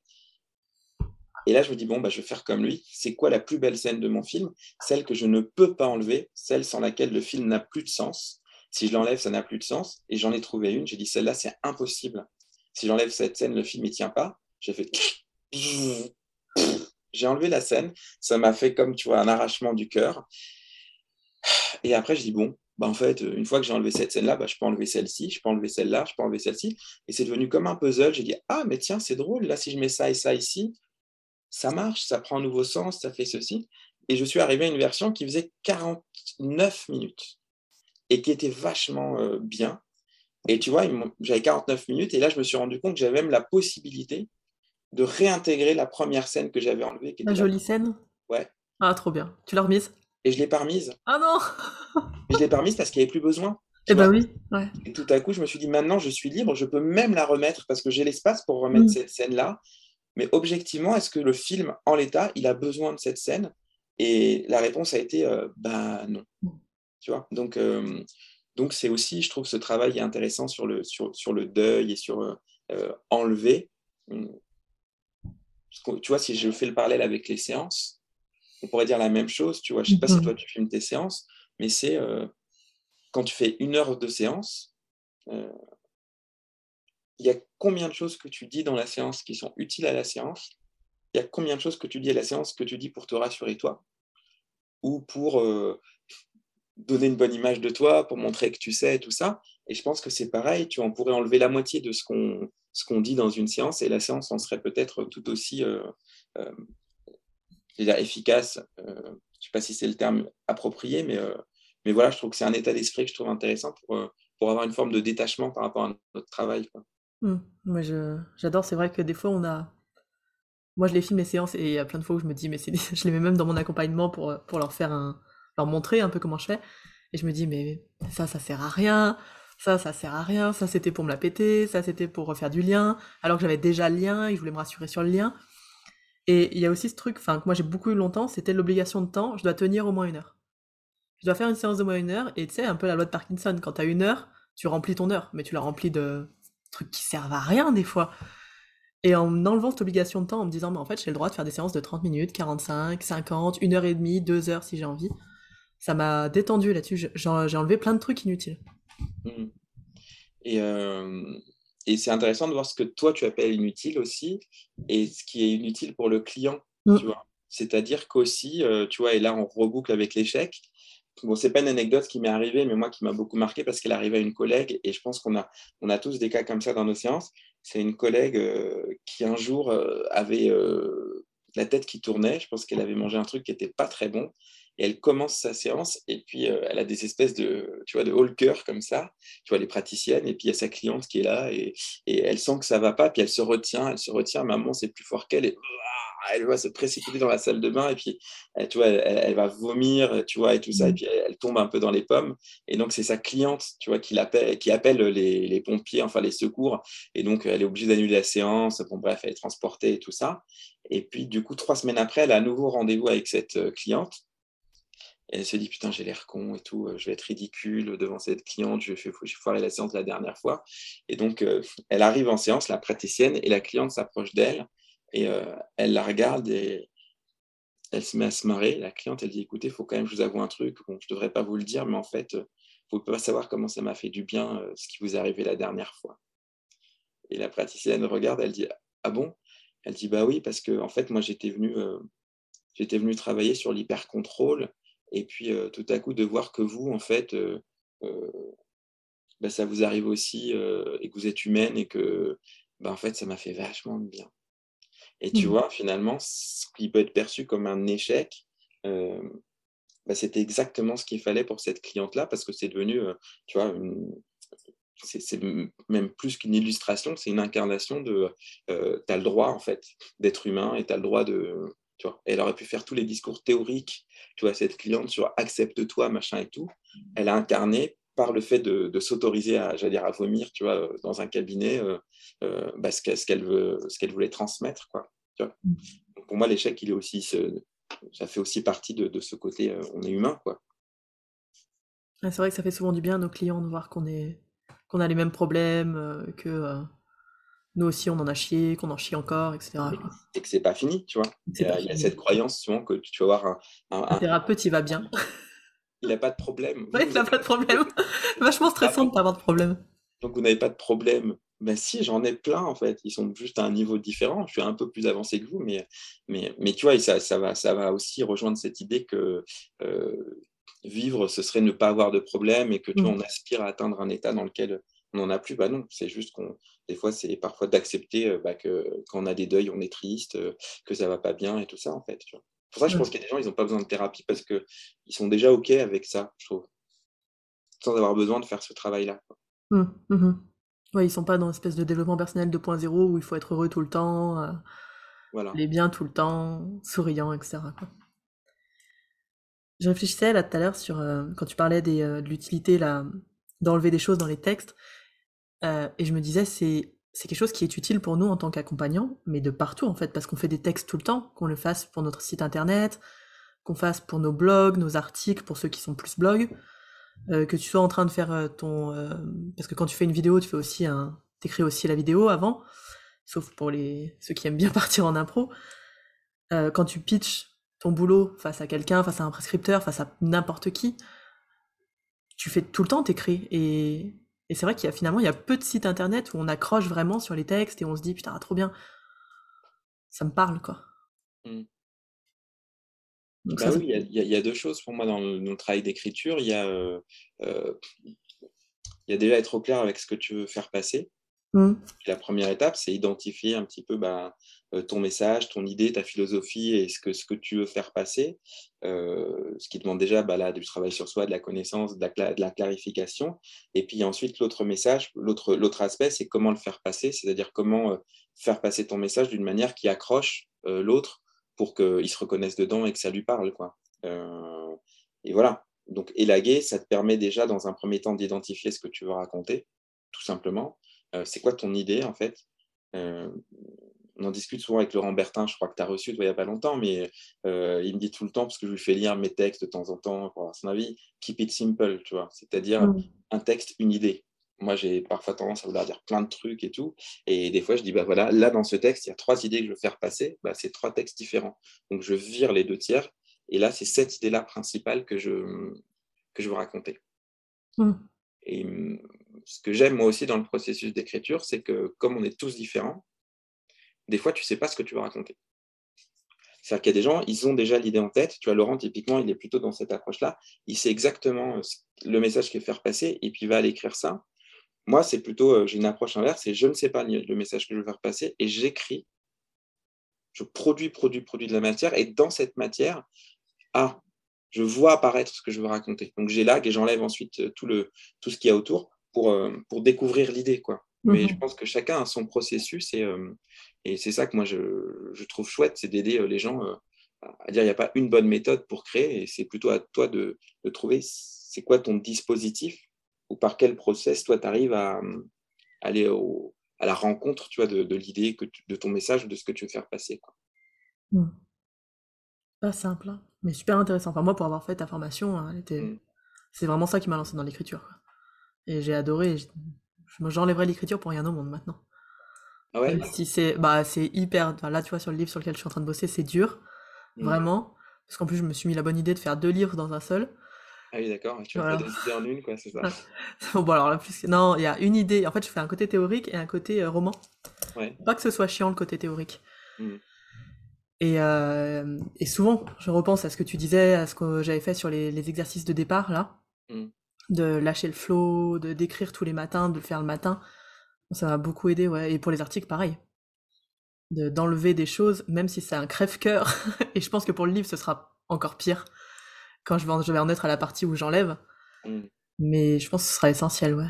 A: Et là, je me dis, bon, bah, je vais faire comme lui. C'est quoi la plus belle scène de mon film? Celle que je ne peux pas enlever, celle sans laquelle le film n'a plus de sens. Si je l'enlève, ça n'a plus de sens. Et j'en ai trouvé une. J'ai dit, celle-là, c'est impossible. Si j'enlève cette scène, le film ne tient pas. J'ai fait. J'ai enlevé la scène. Ça m'a fait comme, tu vois, un arrachement du cœur. Et après, je dis, bon, bah, en fait, une fois que j'ai enlevé cette scène-là, bah, je peux enlever celle-ci, je peux enlever celle-là, je peux enlever celle-ci. Et c'est devenu comme un puzzle. J'ai dit, ah, mais tiens, c'est drôle. Là, si je mets ça et ça ici, ça marche, ça prend un nouveau sens, ça fait ceci. Et je suis arrivé à une version qui faisait 49 minutes et qui était vachement euh, bien. Et tu vois, j'avais 49 minutes et là, je me suis rendu compte que j'avais même la possibilité de réintégrer la première scène que j'avais enlevée.
B: la jolie scène
A: Ouais.
B: Ah, trop bien. Tu l'as remise?
A: Et je l'ai pas remise.
B: Ah non
A: Je l'ai pas remise parce qu'il n'y avait plus besoin.
B: Eh ben oui. Ouais.
A: Et tout à coup, je me suis dit, maintenant, je suis libre, je peux même la remettre parce que j'ai l'espace pour remettre mm. cette scène-là. Mais objectivement, est-ce que le film, en l'état, il a besoin de cette scène? Et la réponse a été, euh, bah non. Mm. Tu vois Donc, euh, donc c'est aussi, je trouve, ce travail est intéressant sur le, sur, sur le deuil et sur euh, enlever. Tu vois, si je fais le parallèle avec les séances, on pourrait dire la même chose. Tu vois, je sais pas si mm-hmm. toi tu filmes tes séances, mais c'est quand tu fais une heure de séance, il y a combien de choses que tu dis dans la séance qui sont utiles à la séance? Il y a combien de choses que tu dis à la séance que tu dis pour te rassurer toi? Ou pour euh, donner une bonne image de toi, pour montrer que tu sais, tout ça. Et je pense que c'est pareil, tu en pourrais enlever la moitié de ce qu'on ce qu'on dit dans une séance et la séance en serait peut-être tout aussi euh, euh, efficace. je ne sais pas si c'est le terme approprié, mais, mais voilà, je trouve que c'est un état d'esprit que je trouve intéressant pour, pour avoir une forme de détachement par rapport à notre travail.
B: Mmh. Moi, j'adore. C'est vrai que des fois, on a. Moi, je les filme les séances et il y a plein de fois où je me dis, mais je les mets même dans mon accompagnement pour, pour leur faire un. Leur montrer un peu comment je fais. Et je me dis, mais ça, ça sert à rien. Ça, ça sert à rien. Ça, c'était pour me la péter. Ça, c'était pour refaire du lien. Alors que j'avais déjà le lien et je voulais me rassurer sur le lien. Et il y a aussi ce truc, enfin, que moi j'ai beaucoup eu longtemps, c'était l'obligation de temps. Je dois tenir au moins une heure. Je dois faire une séance de moins une heure. Et tu sais, un peu la loi de Parkinson. Quand tu as une heure, tu remplis ton heure. Mais tu la remplis de trucs qui servent à rien des fois. Et en enlevant cette obligation de temps, en me disant, mais en fait, j'ai le droit de faire des séances de 30 minutes, 45, 50, 1 heure et demie, 2 heures si j'ai envie. Ça m'a détendu là-dessus. J'ai enlevé plein de trucs inutiles. Mmh.
A: Et, euh, et c'est intéressant de voir ce que toi tu appelles inutile aussi et ce qui est inutile pour le client. Mmh. Tu vois C'est-à-dire qu'aussi, euh, tu vois, et là on reboucle avec l'échec, Bon, c'est pas une anecdote qui m'est arrivée, mais moi qui m'a beaucoup marqué parce qu'elle arrivait à une collègue et je pense qu'on a, on a tous des cas comme ça dans nos séances. C'est une collègue euh, qui un jour avait la tête qui tournait. Je pense qu'elle avait mangé un truc qui n'était pas très bon. Et elle commence sa séance et puis elle a des espèces de, tu vois, de haut comme ça, tu vois, les praticiennes. Et puis il y a sa cliente qui est là et, et elle sent que ça va pas. Puis elle se retient, elle se retient. Maman, c'est plus fort qu'elle. Et elle va se précipiter dans la salle de bain et puis elle, tu vois, elle, va vomir, tu vois, et tout ça, et mm. puis elle, tombe un peu dans les pommes. Et donc c'est sa cliente, tu vois, qui, appelle, qui appelle les, les, pompiers, enfin les secours, et donc elle est obligée d'annuler la séance. Bon bref, elle est transportée et tout ça. Et puis du coup, trois semaines après, elle a un nouveau rendez-vous avec cette euh, cliente. Elle se dit, putain, j'ai l'air con et tout, je vais être ridicule devant cette cliente, je vais foirer la séance la dernière fois. Et donc, euh, elle arrive en séance, la praticienne, et la cliente s'approche d'elle et euh, elle la regarde et elle se met à se marrer. La cliente, elle dit écoutez, il faut quand même que je vous avoue un truc. je ne devrais pas vous le dire, mais en fait, euh, vous ne pouvez pas savoir comment ça m'a fait du bien euh, ce qui vous est arrivé la dernière fois. Et la praticienne regarde, elle dit ah bon? Elle dit bah oui, parce que en fait, moi, j'étais venue, j'étais venu travailler sur l'hyper-contrôle. Et puis, tout à coup, de voir que vous, en fait, bah, ça vous arrive aussi et que vous êtes humaine et que, bah, en fait, ça m'a fait vachement de bien. Et tu mmh. vois, finalement, ce qui peut être perçu comme un échec, euh, bah, c'était exactement ce qu'il fallait pour cette cliente-là, parce que c'est devenu, euh, tu vois, c'est même plus qu'une illustration, c'est une incarnation de euh, tu as le droit, en fait, d'être humain et tu as le droit de. Tu vois, elle aurait pu faire tous les discours théoriques, tu vois, cette cliente sur accepte-toi, machin et tout. Elle a incarné par le fait de, s'autoriser à, dire, à vomir, tu vois, dans un cabinet, euh, euh, bah, ce qu'elle veut, ce qu'elle voulait transmettre, quoi. Mm. pour moi, l'échec, il est aussi, ça fait aussi partie de, ce côté, euh, on est humain, quoi.
B: c'est vrai que ça fait souvent du bien à nos clients de voir qu'on est qu'on a les mêmes problèmes, euh, que euh, nous aussi on en a chié, qu'on en chie encore, etc.
A: Et que c'est pas fini, tu vois. Il y, a, cette croyance souvent que tu vas voir
B: un, un, thérapeute, il va bien.
A: il n'a pas de problème.
B: Il n'a pas de problème. Vachement stressant de pas avoir de problème.
A: Donc vous n'avez pas de problème. Ben si, j'en ai plein en fait. Ils sont juste à un niveau différent. Je suis un peu plus avancé que vous, mais, mais, mais tu vois, ça, ça, va, ça va aussi rejoindre cette idée que euh, vivre, ce serait ne pas avoir de problème et que tu vois, mm. on aspire à atteindre un état dans lequel on n'en a plus. Bah non, c'est juste qu'on, des fois, c'est parfois d'accepter euh, bah, que quand on a des deuils, on est triste, euh, que ça va pas bien et tout ça en fait. Tu vois. Pour ça, je pense qu'il y a des gens, ils n'ont pas besoin de thérapie parce qu'ils sont déjà OK avec ça, je trouve, sans avoir besoin de faire ce travail-là.
B: Mmh, mmh ils sont pas dans une espèce de développement personnel 2.0 où il faut être heureux tout le temps, euh, voilà. les bien tout le temps, souriant, etc. Je réfléchissais là tout à l'heure sur euh, quand tu parlais des, euh, de l'utilité d'enlever des choses dans les textes, et je me disais c'est quelque chose qui est utile pour nous en tant qu'accompagnants, mais de partout en fait, parce qu'on fait des textes tout le temps, qu'on le fasse pour notre site internet, qu'on fasse pour nos blogs, nos articles, pour ceux qui sont plus blogs. Euh, que tu sois en train de faire euh, ton... Euh, parce que quand tu fais une vidéo, tu fais aussi un... T'écris aussi la vidéo avant, sauf pour les ceux qui aiment bien partir en impro. quand tu pitches ton boulot face à quelqu'un, face à un prescripteur, face à n'importe qui, tu fais tout le temps, t'écris. Et, et c'est vrai qu'il y a finalement, il y a peu de sites internet où on accroche vraiment sur les textes et on se dit, putain, trop bien. Ça me parle, quoi. Mmh.
A: Bah oui, il y, a deux choses pour moi dans le, travail d'écriture. Il y, a, euh, euh, il y a déjà être au clair avec ce que tu veux faire passer. Mmh. La première étape, c'est identifier un petit peu bah, ton message, ton idée, ta philosophie et ce que, ce que tu veux faire passer. ce qui demande déjà bah, là, du travail sur soi, de la connaissance, de la, de la clarification. Et puis ensuite, l'autre message, l'autre aspect, c'est comment le faire passer, c'est-à-dire comment faire passer ton message d'une manière qui accroche l'autre pour qu'il se reconnaisse dedans et que ça lui parle. Quoi. Euh, et voilà. Donc, élaguer, ça te permet déjà, dans un premier temps, d'identifier ce que tu veux raconter, tout simplement. Euh, c'est quoi ton idée, en fait? Euh, On en discute souvent avec Laurent Bertin, je crois que tu as reçu il n'y a pas longtemps, mais il me dit tout le temps, parce que je lui fais lire mes textes de temps en temps pour avoir son avis, keep it simple, tu vois, c'est-à-dire mmh. un texte, une idée moi, j'ai parfois tendance à vouloir dire plein de trucs et tout. Et des fois, je dis, bah voilà, là, dans ce texte, il y a trois idées que je veux faire passer. Bah, c'est trois textes différents. Donc, je vire les deux tiers. Et là, c'est cette idée-là principale que je, que je veux raconter. Mmh. Et mmh, ce que j'aime, moi aussi, dans le processus d'écriture, c'est que comme on est tous différents, des fois, tu ne sais pas ce que tu veux raconter. C'est-à-dire qu'il y a des gens, ils ont déjà l'idée en tête. Tu vois, Laurent, typiquement, il est plutôt dans cette approche-là. Il sait exactement le message qu'il veut faire passer et puis il va aller écrire ça. Moi, c'est plutôt, euh, j'ai une approche inverse, c'est je ne sais pas le message que je veux faire passer et j'écris. Je produis, produis, produis de la matière et dans cette matière, ah, je vois apparaître ce que je veux raconter. Donc j'élague et j'enlève ensuite euh, tout, le, tout ce qu'il y a autour pour, euh, pour découvrir l'idée. quoi. Mais mhm. je pense que chacun a son processus et, et c'est ça que moi je, je trouve chouette, c'est d'aider les gens à dire il n'y a pas une bonne méthode pour créer et c'est plutôt à toi de, de trouver c'est quoi ton dispositif ou par quel process, toi, tu arrives à, aller à la rencontre tu vois, de, l'idée, de ton message, de ce que tu veux faire passer. Quoi.
B: Mmh. Pas simple, hein, mais super intéressant. Enfin, moi, pour avoir fait ta formation, hein, mmh. c'est vraiment ça qui m'a lancé dans l'écriture. Et j'ai adoré. J'enlèverais l'écriture pour rien au monde maintenant. Ah ouais? Si c'est bah, hyper. là, tu vois, sur le livre sur lequel je suis en train de bosser, c'est dur. Mmh. Vraiment. Parce qu'en plus, je me suis mis la bonne idée de faire deux livres dans un seul.
A: Ah oui, d'accord. Tu vas décider en une, quoi, c'est ça.
B: bon, alors là, plus... non, il y a une idée. En fait, je fais un côté théorique et un côté euh, roman. Pas que ce soit chiant le côté théorique. Mmh. Et, euh, et, souvent, je repense à ce que tu disais, à ce que j'avais fait sur les, les, exercices de départ, là. Mmh. De lâcher le flow, de d'écrire tous les matins, de le faire le matin. Ça m'a beaucoup aidé, ouais. Et pour les articles, pareil. D'enlever des choses, même si c'est un crève-cœur. et je pense que pour le livre, ce sera encore pire quand je vais, je vais en être à la partie où j'enlève. Mm. Mais je pense que ce sera essentiel, ouais.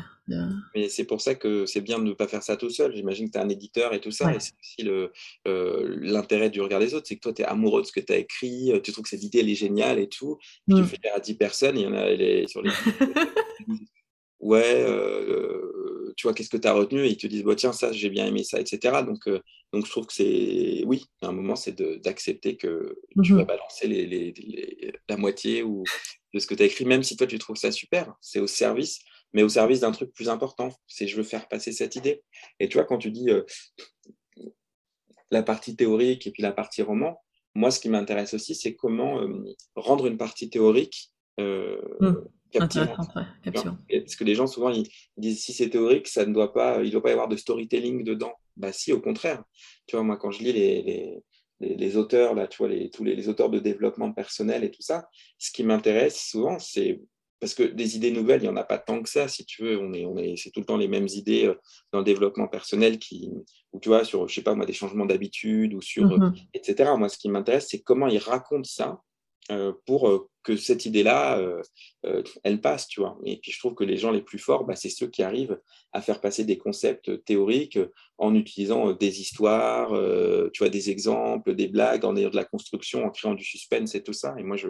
A: Mais c'est pour ça que c'est bien de ne pas faire ça tout seul. J'imagine que tu es un éditeur et tout ça. Et c'est aussi euh, l'intérêt du regard des autres. C'est que toi, tu es amoureux de ce que tu as écrit. Euh, tu trouves que cette idée, elle est géniale et tout. Tu mm. fais faire à 10 personnes. Il y en a elle sur les. ouais, euh, tu vois, qu'est-ce que tu as retenu? Et ils te disent, bah, tiens, ça, j'ai bien aimé ça, etc. Donc, Donc, je trouve que c'est, oui, à un moment, c'est d'accepter que tu vas mhm. balancer les, la moitié ou de ce que tu as écrit, même si toi, tu trouves ça super. C'est au service, mais au service d'un truc plus important. C'est je veux faire passer cette idée. Et tu vois, quand tu dis euh, la partie théorique et puis la partie roman, moi, ce qui m'intéresse aussi, c'est comment euh, rendre une partie théorique euh, mmh. Parce que les gens, souvent, ils disent si c'est théorique, ça ne doit pas, il ne doit pas y avoir de storytelling dedans. Bah si, au contraire. Tu vois, moi, quand je lis les, les, auteurs, là, tu vois, les, tous les, auteurs de développement personnel et tout ça, ce qui m'intéresse souvent, c'est parce que des idées nouvelles, il n'y en a pas tant que ça, si tu veux. On est, on est, c'est tout le temps les mêmes idées euh, dans le développement personnel qui, ou tu vois, sur, je sais pas moi, des changements d'habitude ou sur, mmh etc. Moi, ce qui m'intéresse, c'est comment ils racontent ça euh, pour euh, que cette idée-là, euh, elle passe, tu vois. Et puis je trouve que les gens les plus forts, bah, c'est ceux qui arrivent à faire passer des concepts théoriques en utilisant des histoires, tu vois, des exemples, des blagues, en ayant de la construction, en créant du suspense et tout ça. Et moi, je,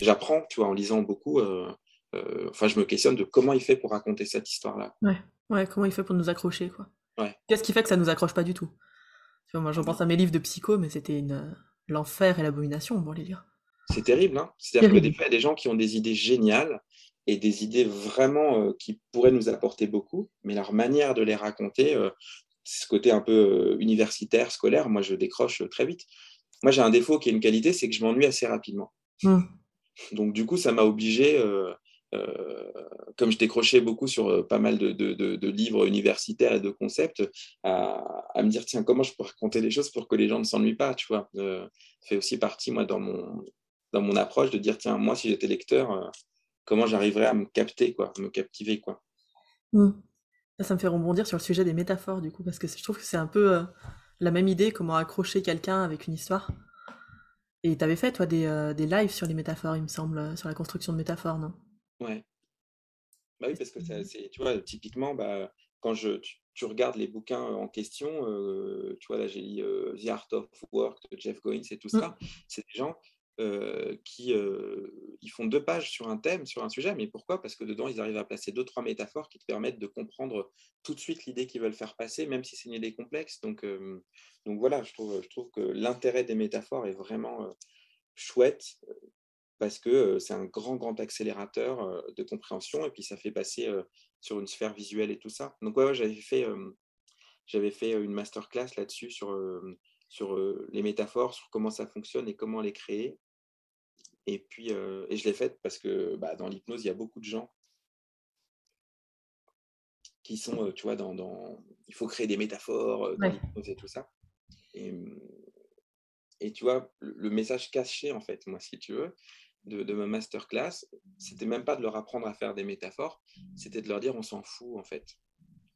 A: j'apprends, tu vois, en lisant beaucoup. enfin, je me questionne de comment il fait pour raconter cette histoire-là.
B: Ouais. ouais, comment il fait pour nous accrocher, quoi. Qu'est-ce qui fait que ça nous accroche pas du tout? Tu vois, Moi, j'en pense à mes livres de psycho, mais c'était une l'enfer et l'abomination pour les lire.
A: C'est terrible, hein C'est-à-dire que des fois, il y a des gens qui ont des idées géniales et des idées vraiment euh, qui pourraient nous apporter beaucoup, mais leur manière de les raconter, euh, ce côté un peu euh, universitaire, scolaire, moi, je décroche très vite. Moi, j'ai un défaut qui est une qualité, c'est que je m'ennuie assez rapidement. Mmh. Donc, du coup, ça m'a obligé euh, comme je décrochais beaucoup sur euh, pas mal de, livres universitaires et de concepts, à, me dire, tiens, comment je peux raconter les choses pour que les gens ne s'ennuient pas, tu vois. Euh, fait aussi partie, moi, dans mon, dans mon approche, de dire, tiens, moi, si j'étais lecteur, comment j'arriverais à me capter, quoi, me captiver, quoi.
B: Mmh. Ça, me fait rebondir sur le sujet des métaphores, du coup, parce que je trouve que c'est un peu la même idée, comment accrocher quelqu'un avec une histoire. Et tu avais fait, toi, des, des lives sur les métaphores, il me semble, sur la construction de métaphores, non?
A: Ouais. Bah oui, parce que c'est, tu vois, typiquement, bah, quand je, tu, regardes les bouquins en question, euh, tu vois, là, j'ai lu euh, The Art of Work de Jeff Goins et tout mmh. ça, c'est des gens euh, qui ils font deux pages sur un thème, sur un sujet, mais pourquoi? Parce que dedans, ils arrivent à placer deux, trois métaphores qui te permettent de comprendre tout de suite l'idée qu'ils veulent faire passer, même si c'est une idée complexe. Donc, donc voilà, je trouve, je trouve que l'intérêt des métaphores est vraiment chouette parce que c'est un grand, grand accélérateur de compréhension et puis ça fait passer sur une sphère visuelle et tout ça. Donc, ouais, j'avais fait, j'avais fait une masterclass là-dessus sur, sur les métaphores, sur comment ça fonctionne et comment les créer. Et puis, et je l'ai faite parce que bah, dans l'hypnose, il y a beaucoup de gens qui sont, tu vois, dans, dans, il faut créer des métaphores dans l'hypnose et tout ça. Et, et tu vois, le message caché, en fait, moi, si tu veux, de, ma masterclass, c'était même pas de leur apprendre à faire des métaphores, c'était de leur dire on s'en fout, en fait.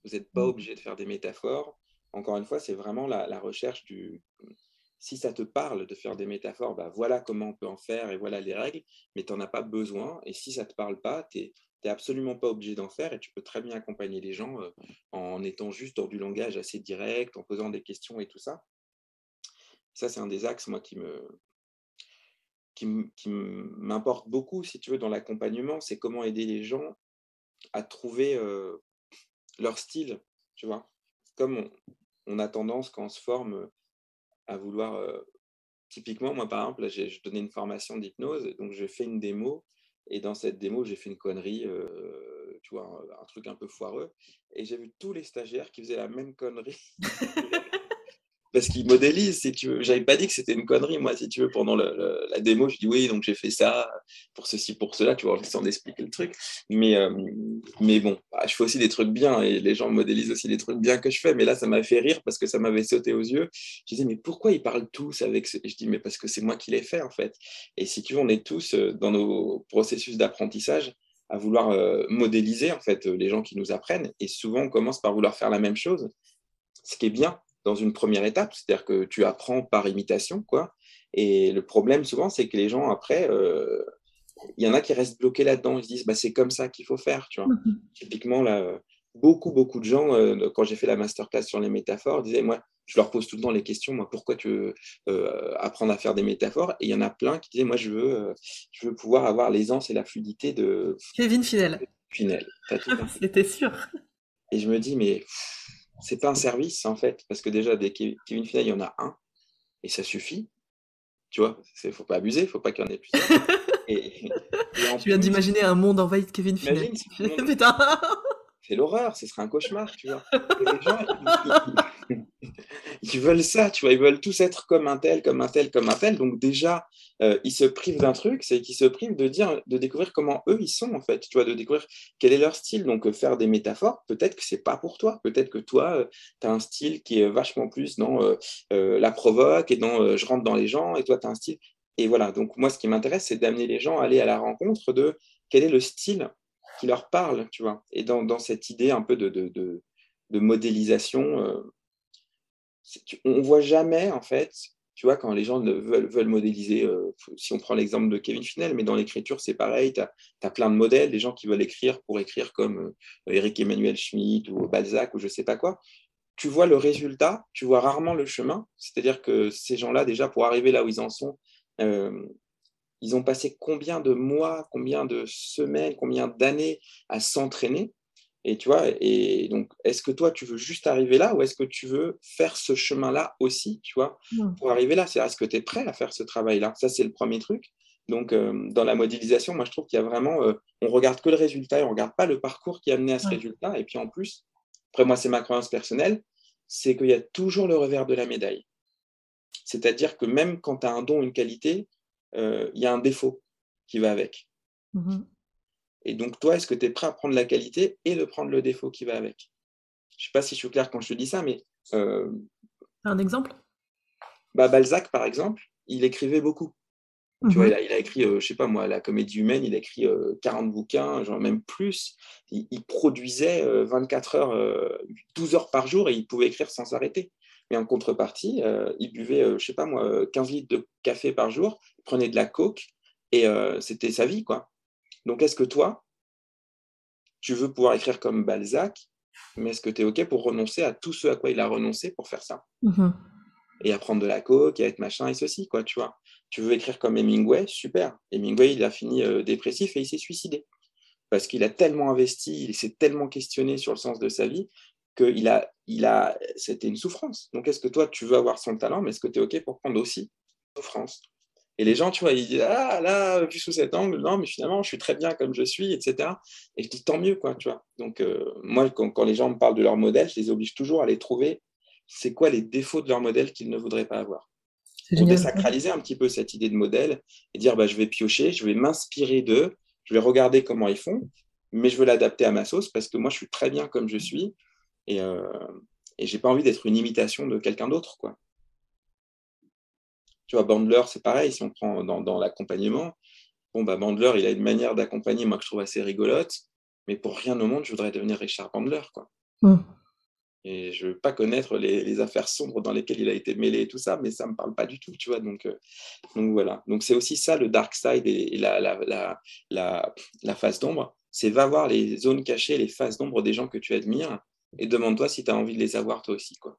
A: Vous n'êtes pas mmh. obligé de faire des métaphores. Encore une fois, c'est vraiment la, recherche du. Si ça te parle de faire des métaphores, bah voilà comment on peut en faire et voilà les règles, mais tu n'en as pas besoin. Et si ça ne te parle pas, tu n'es absolument pas obligé d'en faire et tu peux très bien accompagner les gens euh, en étant juste dans du langage assez direct, en posant des questions et tout ça. Ça, c'est un des axes, moi, qui me, qui, m'importe beaucoup, si tu veux, dans l'accompagnement, c'est comment aider les gens à trouver euh, leur style, tu vois. Comme on, a tendance, quand on se forme, à vouloir... Euh, typiquement, moi, par exemple, je donnais une formation d'hypnose, donc j'ai fait une démo, et dans cette démo, j'ai fait une connerie, euh, tu vois, un, un, truc un peu foireux, et j'ai vu tous les stagiaires qui faisaient la même connerie. parce qu'il modélise, si tu veux. J'avais pas dit que c'était une connerie, moi, si tu veux, pendant la démo, je dis oui, donc j'ai fait ça pour ceci, pour cela, tu vois, sans expliquer le truc. Mais, euh, mais bon, bah, je fais aussi des trucs bien et les gens modélisent aussi des trucs bien que je fais. Mais là, ça m'a fait rire parce que ça m'avait sauté aux yeux. Je disais, mais pourquoi ils parlent tous avec. Je dis, mais parce que c'est moi qui l'ai fait, en fait. Et si tu veux, on est tous euh, dans nos processus d'apprentissage à vouloir euh, modéliser, en fait, les gens qui nous apprennent. Et souvent, on commence par vouloir faire la même chose, ce qui est bien dans une première étape, c'est-à-dire que tu apprends par imitation, quoi. Et le problème souvent, c'est que les gens après, euh, il y en a qui restent bloqués là-dedans, ils se disent, bah, c'est comme ça qu'il faut faire, tu vois. Mhm. Typiquement, là, beaucoup, beaucoup de gens, euh, quand j'ai fait la masterclass sur les métaphores, disaient, moi, je leur pose tout le temps les questions, moi, pourquoi tu veux euh, apprendre à faire des métaphores? Et il y en a plein qui disaient, moi, je veux, je veux pouvoir avoir l'aisance et la fluidité de...
B: Kevin Fidel.
A: Fidel,
B: C'était sûr.
A: Et je me dis, mais c'est pas un service en fait, parce que déjà, des Kevin Final, il y en a un, et ça suffit. Tu vois, il faut pas abuser, il faut pas qu'il y en ait plusieurs.
B: et, tu viens d'imaginer un monde envahi de Kevin Final.
A: C'est l'horreur, ce serait un cauchemar, tu vois. les gens, ils, veulent ça, tu vois, ils veulent tous être comme un tel, comme un tel, comme un tel. Donc déjà, euh, ils se privent d'un truc, c'est qu'ils se privent de dire, de découvrir comment eux ils sont en fait, tu vois, de découvrir quel est leur style. Donc euh, faire des métaphores, peut-être que c'est pas pour toi, peut-être que toi, euh, tu as un style qui est vachement plus dans la provoque et dans je rentre dans les gens, et toi tu as un style. Et voilà, donc moi ce qui m'intéresse, c'est d'amener les gens à aller à la rencontre de quel est le style qui leur parle, tu vois. Et dans, cette idée un peu de, modélisation, euh, on voit jamais, en fait, tu vois, quand les gens veulent, modéliser, euh, si on prend l'exemple de Kevin Finel, mais dans l'écriture, c'est pareil, tu as, plein de modèles, des gens qui veulent écrire pour écrire comme Eric euh, Emmanuel Schmitt ou Balzac ou je sais pas quoi. Tu vois le résultat, tu vois rarement le chemin. C'est-à-dire que ces gens-là, déjà, pour arriver là où ils en sont, ils ont passé combien de mois, combien de semaines, combien d'années à s'entraîner. Et tu vois, et donc, est-ce que toi, tu veux juste arriver là ou est-ce que tu veux faire ce chemin-là aussi, tu vois, pour arriver là? C'est est-ce que tu es prêt à faire ce travail-là? Ça, c'est le premier truc. Donc, euh, dans la modélisation, moi, je trouve qu'il y a vraiment, euh, on regarde que le résultat et on regarde pas le parcours qui a amené à ce résultat. Et puis, en plus, après, moi, c'est ma croyance personnelle, c'est qu'il y a toujours le revers de la médaille. C'est-à-dire que même quand tu as un don, une qualité, euh, il y a un défaut qui va avec. Mhm. Et donc, toi, est-ce que tu es prêt à prendre la qualité et de prendre le défaut qui va avec? Je ne sais pas si je suis clair quand je te dis ça, mais.
B: Euh, un exemple?
A: bah, Balzac, par exemple, il écrivait beaucoup. Tu vois, mhm. il a, écrit, euh, je sais pas moi, La comédie humaine, il a écrit 40 bouquins, genre même plus. Il, il produisait 24 heures, 12 heures par jour et il pouvait écrire sans s'arrêter. Mais en contrepartie, euh, il buvait, euh, je sais pas moi, 15 litres de café par jour, il prenait de la coke, et euh, c'était sa vie, quoi. Donc, est-ce que toi, tu veux pouvoir écrire comme Balzac, mais est-ce que tu es OK pour renoncer à tout ce à quoi il a renoncé pour faire ça? Mmh Et à prendre de la coke, et à être machin et ceci, quoi, tu vois. Tu veux écrire comme Hemingway, super. Hemingway, il a fini dépressif et il s'est suicidé. Parce qu'il a tellement investi, il s'est tellement questionné sur le sens de sa vie qu'il a, il a, c'était une souffrance. Donc, est-ce que toi, tu veux avoir son talent, mais est-ce que tu es OK pour prendre aussi souffrance? Et les gens, tu vois, ils disent, ah là, vu sous cet angle, non, mais finalement, je suis très bien comme je suis, etc. Et je dis, tant mieux, quoi, tu vois. Donc, euh, moi, quand, les gens me parlent de leur modèle, je les oblige toujours à les trouver, c'est quoi les défauts de leur modèle qu'ils ne voudraient pas avoir? Pour désacraliser un petit peu cette idée de modèle et dire, bah, je vais piocher, je vais m'inspirer d'eux, je vais regarder comment ils font, mais je veux l'adapter à ma sauce parce que moi, je suis très bien comme je suis et, euh, et j'ai pas envie d'être une imitation de quelqu'un d'autre, quoi. Tu vois, Bandler, c'est pareil, si on prend dans, l'accompagnement, bon, bah, Bandler, il a une manière d'accompagner, moi, que je trouve assez rigolote, mais pour rien au monde, je voudrais devenir Richard Bandler, quoi. Mm. Et je veux pas connaître les, affaires sombres dans lesquelles il a été mêlé et tout ça, mais ça me parle pas du tout, tu vois. Donc, euh, donc voilà. Donc c'est aussi ça le dark side et, la, la, la, la, la face d'ombre. C'est va voir les zones cachées, les faces d'ombre des gens que tu admires et demande-toi si tu as envie de les avoir toi aussi. Quoi.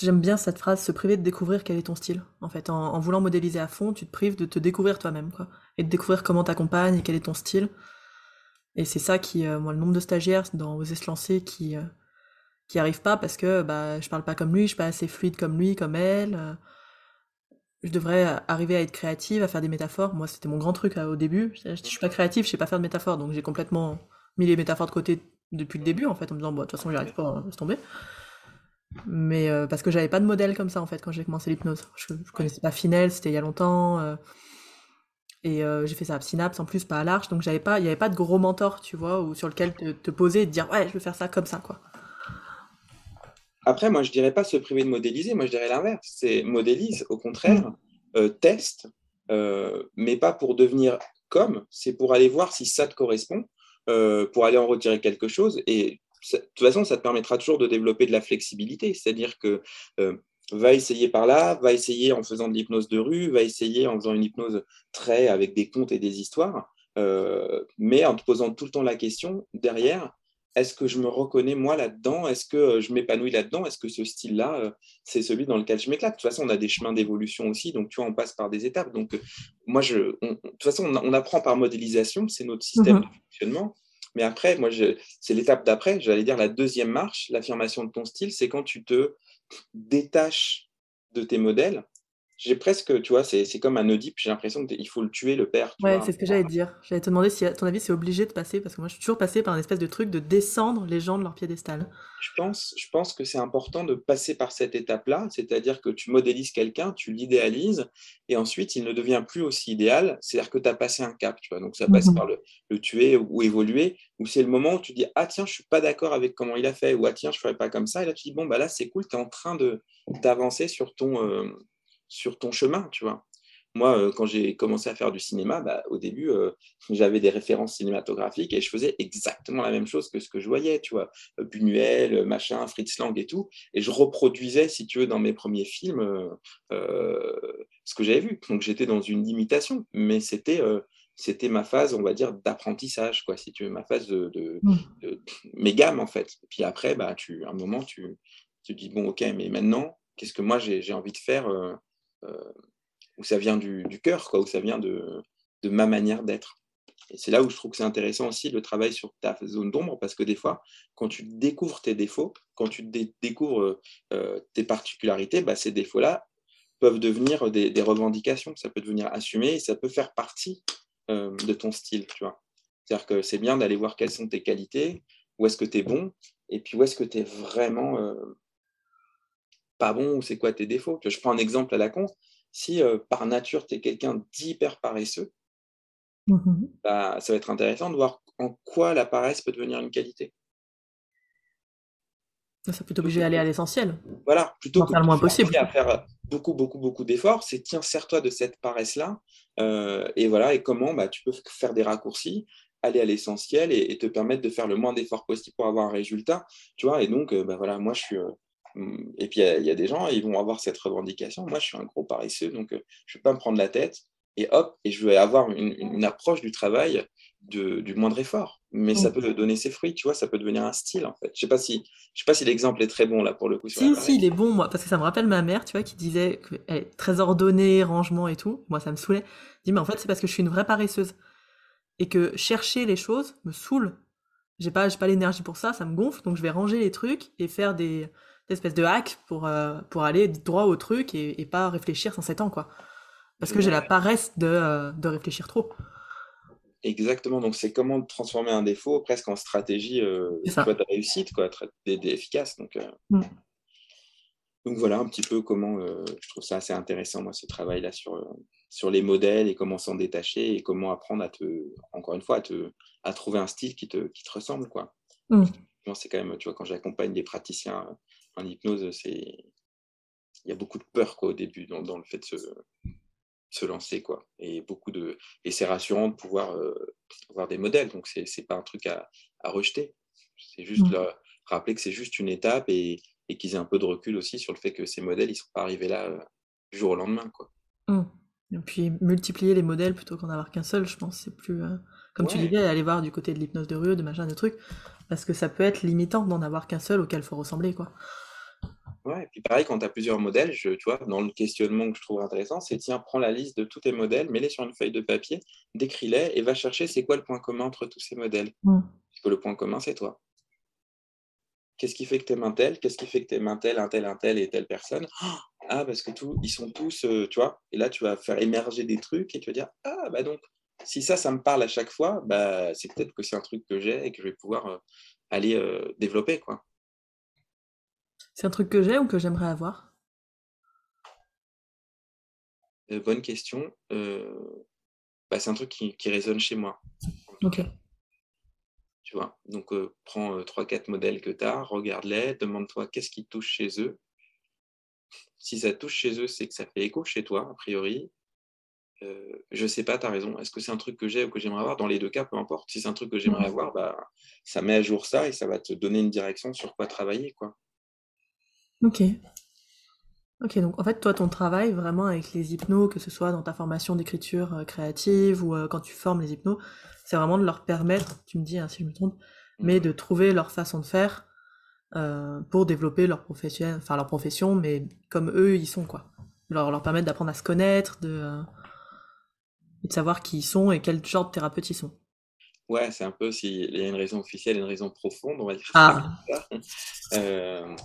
B: J'aime bien cette phrase, se priver de découvrir quel est ton style. En fait, en, voulant modéliser à fond, tu te prives de te découvrir toi-même, quoi. Et de découvrir comment t'accompagnes et quel est ton style. Et c'est ça qui, euh, moi, le nombre de stagiaires dans Oser se lancer qui, euh, qui arrivent pas parce que bah, je parle pas comme lui, je suis pas assez fluide comme lui, comme elle. Euh. je devrais arriver à être créative, à faire des métaphores. Moi, c'était mon grand truc au début. Je, je suis pas créative, je sais pas faire de métaphores, donc j'ai complètement mis les métaphores de côté depuis le début en fait en me disant bon de toute façon j'y arrive pas hein, laisse tomber mais euh, parce que j'avais pas de modèle comme ça en fait quand j'ai commencé l'hypnose. Je, connaissais pas Finel c'était il y a longtemps euh, et euh, j'ai fait ça à Synapse en plus pas à l'Arche. Donc j'avais pas il y avait pas de gros mentor tu vois ou sur lequel te, poser et te dire ouais je vais faire ça comme ça quoi.
A: Après moi je dirais pas se priver de modéliser moi je dirais l'inverse. C'est modélise au contraire mmh. teste mais pas pour devenir comme. C'est pour aller voir si ça te correspond euh, pour aller en retirer quelque chose. Et de toute façon, ça te permettra toujours de développer de la flexibilité. C'est-à-dire que euh, va essayer par là, va essayer en faisant de l'hypnose de rue, va essayer en faisant une hypnose très avec des contes et des histoires, euh, mais en te posant tout le temps la question derrière, est-ce que je me reconnais moi là-dedans? Est-ce que je m'épanouis là-dedans? Est-ce que ce style-là, c'est celui dans lequel je m'éclate? De toute façon, on a des chemins d'évolution aussi, donc tu vois, on passe par des étapes. Donc, moi, je, de toute façon, on, apprend par modélisation, c'est notre système mmh de fonctionnement. Mais après, moi, c'est l'étape d'après, j'allais dire la deuxième marche, l'affirmation de ton style, c'est quand tu te détaches de tes modèles j'ai presque, tu vois, c'est comme un Oedipe, j'ai l'impression qu'il faut le tuer, le père.
B: ouais, c'est ce que j'allais dire. J'allais te demander si, à ton avis, c'est obligé de passer, parce que moi, je suis toujours passé par un espèce de truc de descendre les gens de leur piédestal.
A: Je pense, je pense que c'est important de passer par cette étape-là, c'est-à-dire que tu modélises quelqu'un, tu l'idéalises, et ensuite, il ne devient plus aussi idéal, c'est-à-dire que tu as passé un cap, tu vois. Donc, ça passe mhm. par le, le, tuer ou évoluer, ou c'est le moment où tu dis, ah tiens, je suis pas d'accord avec comment il a fait, ou ah tiens, je ferais pas comme ça, et là, tu dis, bon, bah là, c'est cool, tu es en train d'avancer sur ton... Euh, sur ton chemin, tu vois. Moi, euh, quand j'ai commencé à faire du cinéma, bah, au début, euh, j'avais des références cinématographiques et je faisais exactement la même chose que ce que je voyais, tu vois. Euh, Buñuel, machin, Fritz Lang et tout. Et je reproduisais, si tu veux, dans mes premiers films, ce que j'avais vu. Donc j'étais dans une limitation, mais c'était c'était ma phase, on va dire, d'apprentissage, quoi, si tu veux, ma phase de, mmh. mes gammes, en fait. Puis après, bah, tu, à un moment, tu, tu dis, bon, ok, mais maintenant, qu'est-ce que moi j'ai envie de faire où ça vient du, cœur, quoi, où ça vient de, ma manière d'être. Et c'est là où je trouve que c'est intéressant aussi le travail sur ta zone d'ombre, parce que des fois, quand tu découvres tes défauts, quand tu découvres euh, tes particularités, bah, ces défauts-là peuvent devenir des, revendications, ça peut devenir assumé, et ça peut faire partie euh, de ton style, tu vois. C'est-à-dire que c'est bien d'aller voir quelles sont tes qualités, où est-ce que tu es bon, et puis où est-ce que tu es vraiment pas bon ou c'est quoi tes défauts? Je prends un exemple à la con. Si euh, par nature, tu es quelqu'un d'hyper paresseux, mmh bah, ça va être intéressant de voir en quoi la paresse peut devenir une qualité.
B: Ça peut t'obliger à aller à l'essentiel.
A: Voilà, plutôt que faire le moins possible. à faire beaucoup, beaucoup, beaucoup d'efforts, c'est tiens, sers-toi de cette paresse-là. Euh, et voilà, et comment bah, tu peux faire des raccourcis, aller à l'essentiel et, te permettre de faire le moins d'efforts possible pour avoir un résultat. Tu vois, et donc, euh, bah, voilà, moi, je suis, et puis, il y, a des gens, ils vont avoir cette revendication. Moi, je suis un gros paresseux, donc euh, je ne vais pas me prendre la tête. Et hop, et je vais avoir une, approche du travail du moindre effort. Mais ça mm. peut donner ses fruits, tu vois, ça peut devenir un style, en fait. Je ne sais pas si, je sais pas si l'exemple est très bon, là, pour le coup.
B: si, si, il est bon, moi, parce que ça me rappelle ma mère, tu vois, qui disait qu'elle est très ordonnée, rangement et tout. Moi, ça me saoulait. Je dis, mais en fait, c'est parce que je suis une vraie paresseuse. Et que chercher les choses me saoule. J'ai pas, pas l'énergie pour ça, ça me gonfle, donc je vais ranger les trucs et faire des espèce de hack pour, euh, pour aller droit au truc et, pas réfléchir sans 7 ans, quoi. Parce que j'ai la paresse de, euh, de, réfléchir trop.
A: Exactement, donc c'est comment transformer un défaut presque en stratégie euh, de réussite, quoi, efficace. Donc, mm. donc voilà un petit peu comment je trouve ça assez intéressant, moi, ce travail-là sur, sur les modèles et comment s'en détacher et comment apprendre à te, encore une fois, à, te, à trouver un style qui te, qui te ressemble, quoi. Mm. C'est quand même, tu vois, quand j'accompagne des praticiens en hypnose, c'est il y a beaucoup de peur quoi, au début dans, le fait de se, se, lancer. Quoi. Et, beaucoup de... et c'est rassurant de pouvoir euh, avoir des modèles. Donc, ce n'est pas un truc à, à rejeter. C'est juste mmh. leur rappeler que c'est juste une étape et, et qu'ils aient un peu de recul aussi sur le fait que ces modèles, ils ne sont pas arrivés là euh, du jour au lendemain. Quoi.
B: Mmh. Et puis, multiplier les modèles plutôt qu'en avoir qu'un seul, je pense, c'est plus. Euh, comme tu disais, aller voir du côté de l'hypnose de rue, de machin, de trucs. Parce que ça peut être limitant d'en avoir qu'un seul auquel il faut ressembler. quoi.
A: Ouais, et puis pareil, quand tu as plusieurs modèles, je, tu vois, dans le questionnement que je trouve intéressant, c'est tiens, prends la liste de tous tes modèles, mets-les sur une feuille de papier, décris-les et va chercher c'est quoi le point commun entre tous ces modèles. Parce que le point commun, c'est toi. Qu'est-ce qui fait que tu aimes un tel? Qu'est-ce qui fait que tu aimes un tel, un tel, un tel et telle personne? Ah, parce que tout, ils sont tous, euh, tu vois, et là, tu vas faire émerger des trucs et tu vas dire Ah, bah donc, si ça, ça me parle à chaque fois, bah, c'est peut-être que c'est un truc que j'ai et que je vais pouvoir euh, aller euh, développer, quoi.
B: C'est un truc que j'ai ou que j'aimerais avoir?
A: Euh, Bonne question. Euh, bah, c'est un truc qui, résonne chez moi.
B: Ok.
A: Tu vois, donc euh, prends 3-4 modèles que tu as, regarde-les, demande-toi qu'est-ce qui touche chez eux. Si ça touche chez eux, c'est que ça fait écho chez toi, a priori. je sais pas, tu as raison. Est-ce que c'est un truc que j'ai ou que j'aimerais avoir? Dans les deux cas, peu importe. Si c'est un truc que j'aimerais avoir, bah, ça met à jour ça et ça va te donner une direction sur quoi travailler. quoi.
B: Ok. Ok, donc en fait, toi, ton travail vraiment avec les hypnos, que ce soit dans ta formation d'écriture euh, créative ou euh, quand tu formes les hypnos, c'est vraiment de leur permettre, tu me dis hein, si je me trompe, mais de trouver leur façon de faire euh, pour développer leur profession, enfin leur profession, mais comme eux ils sont quoi. Leur, leur permettre d'apprendre à se connaître, de, et de savoir qui ils sont et quel genre de thérapeute ils sont.
A: Ouais, c'est un peu s'il y a une raison officielle et une raison profonde, on va dire. Ah. Euh,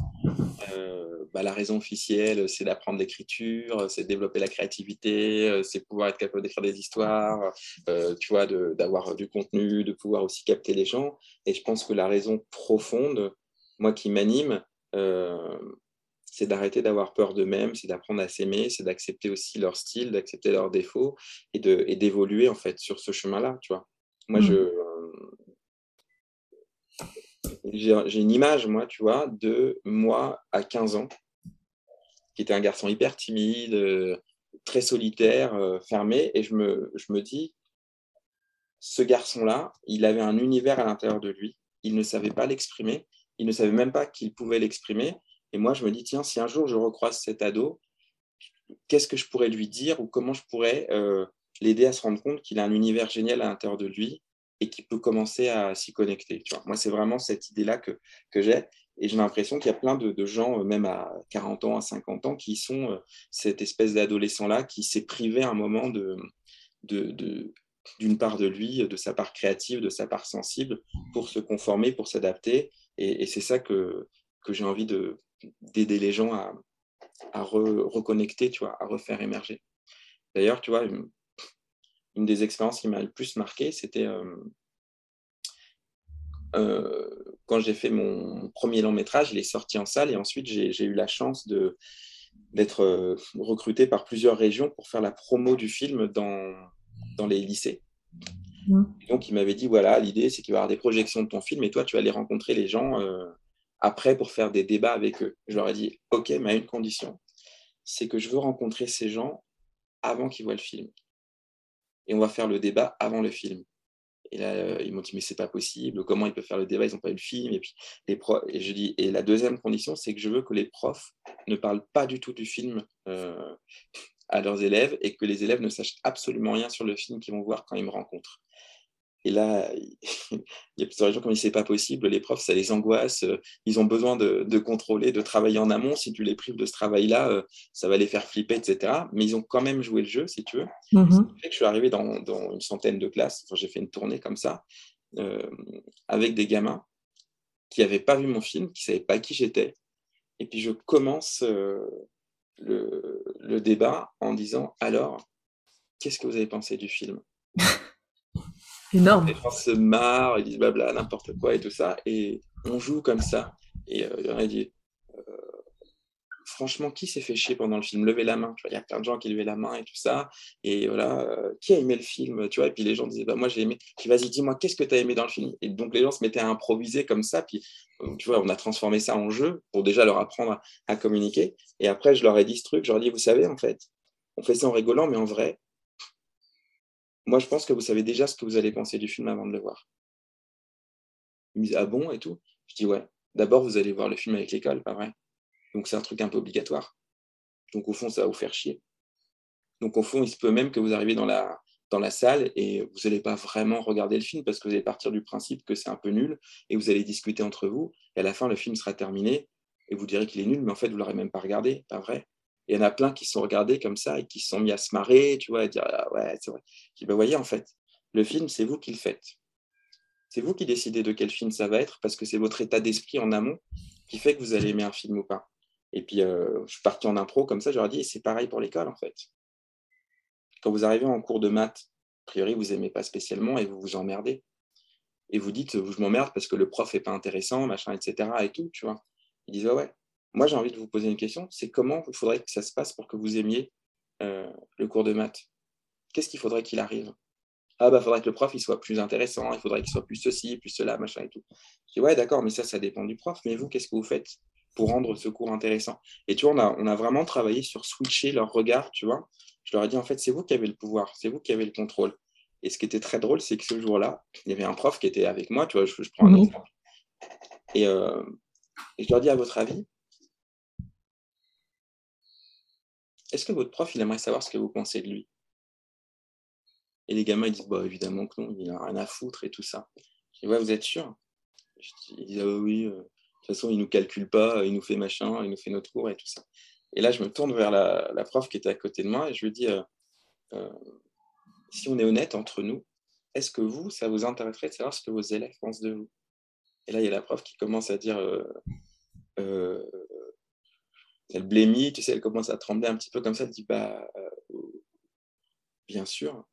A: euh, bah, la raison officielle, c'est d'apprendre l'écriture, c'est de développer la créativité, euh, c'est pouvoir être capable d'écrire des histoires, tu vois, d'avoir du contenu, de pouvoir aussi capter les gens. Et je pense que la raison profonde, moi qui m'anime, c'est d'arrêter d'avoir peur d'eux-mêmes, c'est d'apprendre à s'aimer, c'est d'accepter aussi leur style, d'accepter leurs défauts et d'évoluer en fait sur ce chemin-là, tu vois. Moi, je mmh. J'ai une image, moi, tu vois, de moi à 15 ans, qui était un garçon hyper timide, euh, très solitaire, euh, fermé, et je me, dis, ce garçon-là, il avait un univers à l'intérieur de lui, il ne savait pas l'exprimer, il ne savait même pas qu'il pouvait l'exprimer, et moi, je me dis, tiens, si un jour je recroise cet ado, qu'est-ce que je pourrais lui dire ou comment je pourrais euh, l'aider à se rendre compte qu'il a un univers génial à l'intérieur de lui et qu'il peut commencer à s'y connecter. Tu vois. Moi, c'est vraiment cette idée-là que, que j'ai. Et j'ai l'impression qu'il y a plein de, gens, euh, même à 40 ans, à 50 ans, qui sont euh, cette espèce d'adolescent-là qui s'est privé un moment de, de, d'une part de lui, de sa part créative, de sa part sensible, pour se conformer, pour s'adapter. Et, c'est ça que, que j'ai envie de, d'aider les gens à, à reconnecter, tu vois, à refaire émerger. D'ailleurs, tu vois, une des expériences qui m'a le plus marqué, c'était euh, euh, quand j'ai fait mon premier long métrage, il est sorti en salle et ensuite j'ai eu la chance d'être euh, recruté par plusieurs régions pour faire la promo du film dans, dans les lycées. Mmh. Donc il m'avait dit, voilà, l'idée c'est qu'il va y avoir des projections de ton film et toi tu vas aller rencontrer les gens après pour faire des débats avec eux. Je leur ai dit, ok, mais à une condition, c'est que je veux rencontrer ces gens avant qu'ils voient le film et on va faire le débat avant le film. Et là, euh, ils m'ont dit, mais c'est pas possible, comment ils peuvent faire le débat, ils n'ont pas eu le film. Et puis, les et je dis, et la deuxième condition, c'est que je veux que les profs ne parlent pas du tout du film euh, à leurs élèves et que les élèves ne sachent absolument rien sur le film qu'ils vont voir quand ils me rencontrent. Et là, il y a plusieurs gens qui me disent c'est pas possible, les profs, ça les angoisse, euh, ils ont besoin de, contrôler, de travailler en amont. Si tu les prives de ce travail-là, euh, ça va les faire flipper, etc. Mais ils ont quand même joué le jeu, si tu veux. Mm que je suis arrivé dans, une centaine de classes, j'ai fait une tournée comme ça, euh, avec des gamins qui n'avaient pas vu mon film, qui ne savaient pas qui j'étais. Et puis je commence le, le débat en disant alors, qu'est-ce que vous avez pensé du film?
B: Énorme.
A: Les gens se marrent, ils disent blabla, n'importe quoi et tout ça. Et on joue comme ça. Et euh, il y en a dit euh, Franchement, qui s'est fait chier pendant le film? Levez la main. Il y a plein de gens qui levaient la main et tout ça. Et voilà, euh, qui a aimé le film? Tu vois Et puis les gens disaient bah, Moi, j'ai aimé. Puis vas-y, dis-moi, qu'est-ce que tu as aimé dans le film? Et donc les gens se mettaient à improviser comme ça. Puis tu vois, on a transformé ça en jeu pour déjà leur apprendre à, à communiquer. Et après, je leur ai dit ce truc. Je leur ai dit Vous savez, en fait, on fait ça en rigolant, mais en vrai, moi, je pense que vous savez déjà ce que vous allez penser du film avant de le voir. Ils me disent, ah bon et tout Je dis, ouais. D'abord, vous allez voir le film avec l'école, pas vrai? Donc, c'est un truc un peu obligatoire. Donc, au fond, ça va vous faire chier. Donc, au fond, il se peut même que vous arriviez dans la, dans la salle et vous n'allez pas vraiment regarder le film parce que vous allez partir du principe que c'est un peu nul et vous allez discuter entre vous. Et à la fin, le film sera terminé et vous direz qu'il est nul, mais en fait, vous ne l'aurez même pas regardé, pas vrai? Il y en a plein qui sont regardés comme ça et qui sont mis à se marrer, tu vois, à dire ah ouais, c'est vrai. Je dis, bah, voyez, en fait, le film, c'est vous qui le faites. C'est vous qui décidez de quel film ça va être parce que c'est votre état d'esprit en amont qui fait que vous allez aimer un film ou pas. Et puis, euh, je suis parti en impro comme ça, j'aurais dit, c'est pareil pour l'école, en fait. Quand vous arrivez en cours de maths, a priori, vous n'aimez pas spécialement et vous vous emmerdez. Et vous dites, je m'emmerde parce que le prof n'est pas intéressant, machin, etc. et tout, tu vois. Ils disent, ouais, ouais, moi, j'ai envie de vous poser une question. C'est comment il faudrait que ça se passe pour que vous aimiez euh, le cours de maths? Qu'est-ce qu'il faudrait qu'il arrive? Ah, bah, il faudrait que le prof il soit plus intéressant, il faudrait qu'il soit plus ceci, plus cela, machin et tout. Je dis, ouais, d'accord, mais ça, ça dépend du prof. Mais vous, qu'est-ce que vous faites pour rendre ce cours intéressant? Et tu vois, on a, on a vraiment travaillé sur switcher leur regard, tu vois. Je leur ai dit, en fait, c'est vous qui avez le pouvoir, c'est vous qui avez le contrôle. Et ce qui était très drôle, c'est que ce jour-là, il y avait un prof qui était avec moi, tu vois, je, prends un exemple. Et, euh, et je leur dis, à votre avis, est-ce que votre prof, il aimerait savoir ce que vous pensez de lui? Et les gamins, ils disent, bah, évidemment que non, il n'a rien à foutre et tout ça. Je dis, vous êtes sûr? Ils disent, ah oui, euh, de toute façon, il ne nous calcule pas, il nous fait machin, il nous fait notre cours et tout ça. Et là, je me tourne vers la, prof qui était à côté de moi et je lui dis, euh, euh, si on est honnête entre nous, est-ce que vous, ça vous intéresserait de savoir ce que vos élèves pensent de vous? Et là, il y a la prof qui commence à dire, euh, elle blémit, tu sais, elle commence à trembler un petit peu comme ça, elle dit, bah, bien sûr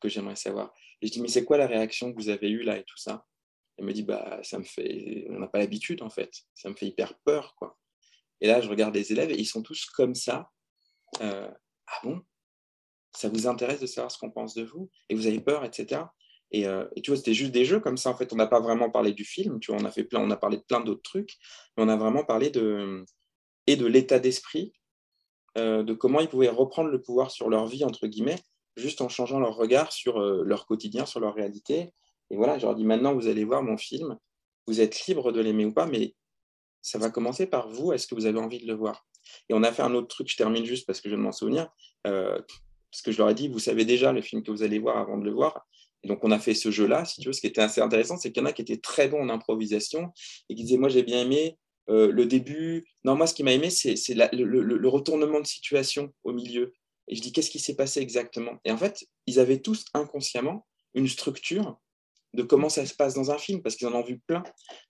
A: que j'aimerais savoir. Et je dis, mais c'est quoi la réaction que vous avez eue là et tout ça? Elle me dit, bah, ça me fait, on n'a pas l'habitude en fait, ça me fait hyper peur, quoi. Et là, je regarde les élèves et ils sont tous comme ça. ah bon? Ça vous intéresse de savoir ce qu'on pense de vous? Et vous avez peur, etc. Euh, et, tu vois, c'était juste des jeux comme ça. En fait, on n'a pas vraiment parlé du film. Tu vois, on a fait plein, on a parlé de plein d'autres trucs, mais on a vraiment parlé de et de l'état d'esprit, euh, de comment ils pouvaient reprendre le pouvoir sur leur vie entre guillemets, juste en changeant leur regard sur euh, leur quotidien, sur leur réalité. Et voilà, je leur dis maintenant, vous allez voir mon film. Vous êtes libre de l'aimer ou pas, mais ça va commencer par vous. Est-ce que vous avez envie de le voir? Et on a fait un autre truc. Je termine juste parce que je de m'en souvenir parce que je leur ai dit, vous savez déjà le film que vous allez voir avant de le voir. Et donc, on a fait ce jeu-là, si tu veux. Ce qui était assez intéressant, c'est qu'il y en a qui étaient très bons en improvisation et qui disaient, moi, j'ai bien aimé euh, le début. Non, moi, ce qui m'a aimé, c'est le, le, retournement de situation au milieu. Et je dis, qu'est-ce qui s'est passé exactement? Et en fait, ils avaient tous inconsciemment une structure de comment ça se passe dans un film, parce qu'ils en ont vu plein.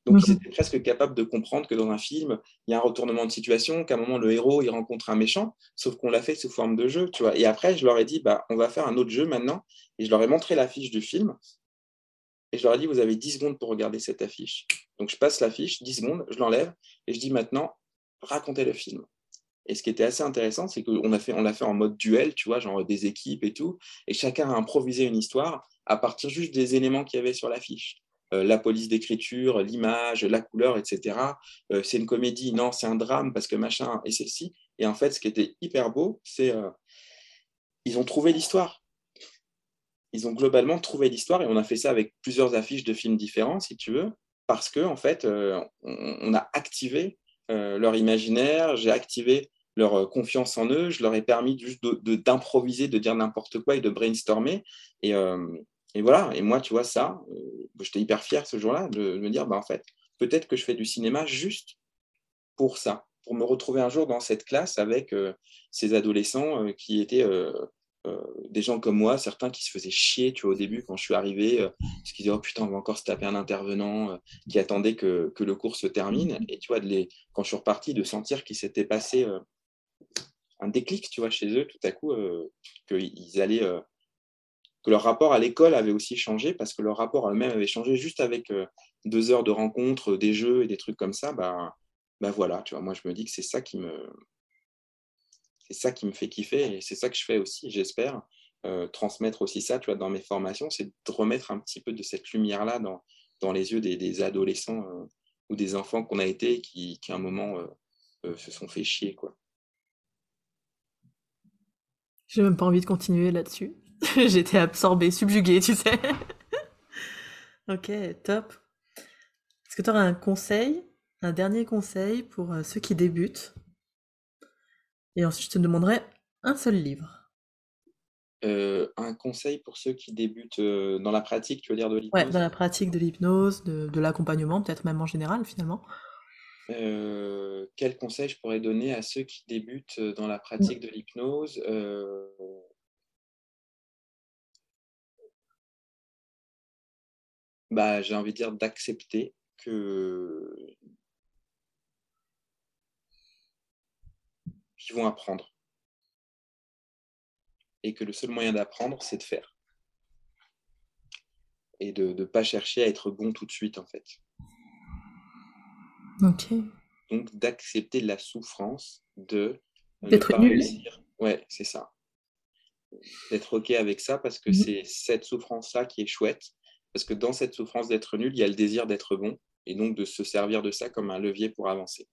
A: Donc, ils mhm. étaient presque capables de comprendre que dans un film, il y a un retournement de situation, qu'à un moment, le héros, il rencontre un méchant, sauf qu'on l'a fait sous forme de jeu, tu vois. Et après, je leur ai dit, bah, on va faire un autre jeu maintenant, et je leur ai montré l'affiche du film, et je leur ai dit, vous avez 10 secondes pour regarder cette affiche. Donc, je passe l'affiche, 10 secondes, je l'enlève, et je dis maintenant, racontez le film. Et ce qui était assez intéressant, c'est qu'on a fait, l'a fait en mode duel, tu vois, genre des équipes et tout, et chacun a improvisé une histoire à partir juste des éléments qu'il y avait sur l'affiche. Euh, la police d'écriture, l'image, la couleur, etc. Euh, c'est une comédie, non, c'est un drame parce que machin et ceci. Et en fait, ce qui était hyper beau, c'est euh, ils ont trouvé l'histoire. Ils ont globalement trouvé l'histoire et on a fait ça avec plusieurs affiches de films différents, si tu veux, parce que en fait, on, a activé leur imaginaire, j'ai activé leur confiance en eux, je leur ai permis juste d'improviser, de, dire n'importe quoi et de brainstormer. Et, voilà, et moi, tu vois, ça, euh, j'étais hyper fier ce jour-là de, me dire, bah, en fait, peut-être que je fais du cinéma juste pour ça, pour me retrouver un jour dans cette classe avec euh, ces adolescents euh, qui étaient des gens comme moi, certains qui se faisaient chier, tu vois, au début, quand je suis arrivé, parce qu'ils disaient, oh putain, on va encore se taper un intervenant qui attendait que, que, le cours se termine. Et tu vois, de les, quand je suis reparti, de sentir qu'il s'était passé un déclic, tu vois, chez eux, tout à coup, qu'ils allaient que leur rapport à l'école avait aussi changé parce que leur rapport à eux-mêmes avait changé juste avec euh, deux heures de rencontres, des jeux et des trucs comme ça. Bah, bah voilà, tu vois, moi je me dis que c'est ça qui me c'est ça qui me fait kiffer et c'est ça que je fais aussi, j'espère. Euh, transmettre aussi ça, tu dans mes formations, c'est de remettre un petit peu de cette lumière-là dans, dans les yeux des, adolescents euh, ou des enfants qu'on a été qui, qui à un moment se sont fait chier, quoi.
B: J'ai même pas envie de continuer là-dessus. J'étais absorbée, subjuguée, tu sais. ok, top. Est-ce que tu auras un conseil, un dernier conseil pour euh, ceux qui débutent? Et ensuite, je te demanderai un seul livre.
A: Euh, un conseil pour ceux qui débutent euh, dans la pratique, tu veux dire, de l'hypnose?
B: Ouais, dans la pratique de l'hypnose, de, l'accompagnement, peut-être même en général, finalement.
A: quel conseil je pourrais donner à ceux qui débutent dans la pratique de l'hypnose bah, j'ai envie de dire d'accepter que qu'ils vont apprendre. Et que le seul moyen d'apprendre, c'est de faire. Et de ne pas chercher à être bon tout de suite, en fait.
B: Ok.
A: Donc, d'accepter la souffrance de
B: d'être nul.
A: Ouais, c'est ça. D'être OK avec ça parce que mhm. c'est cette souffrance-là qui est chouette parce que dans cette souffrance d'être nul, il y a le désir d'être bon, et donc de se servir de ça comme un levier pour avancer.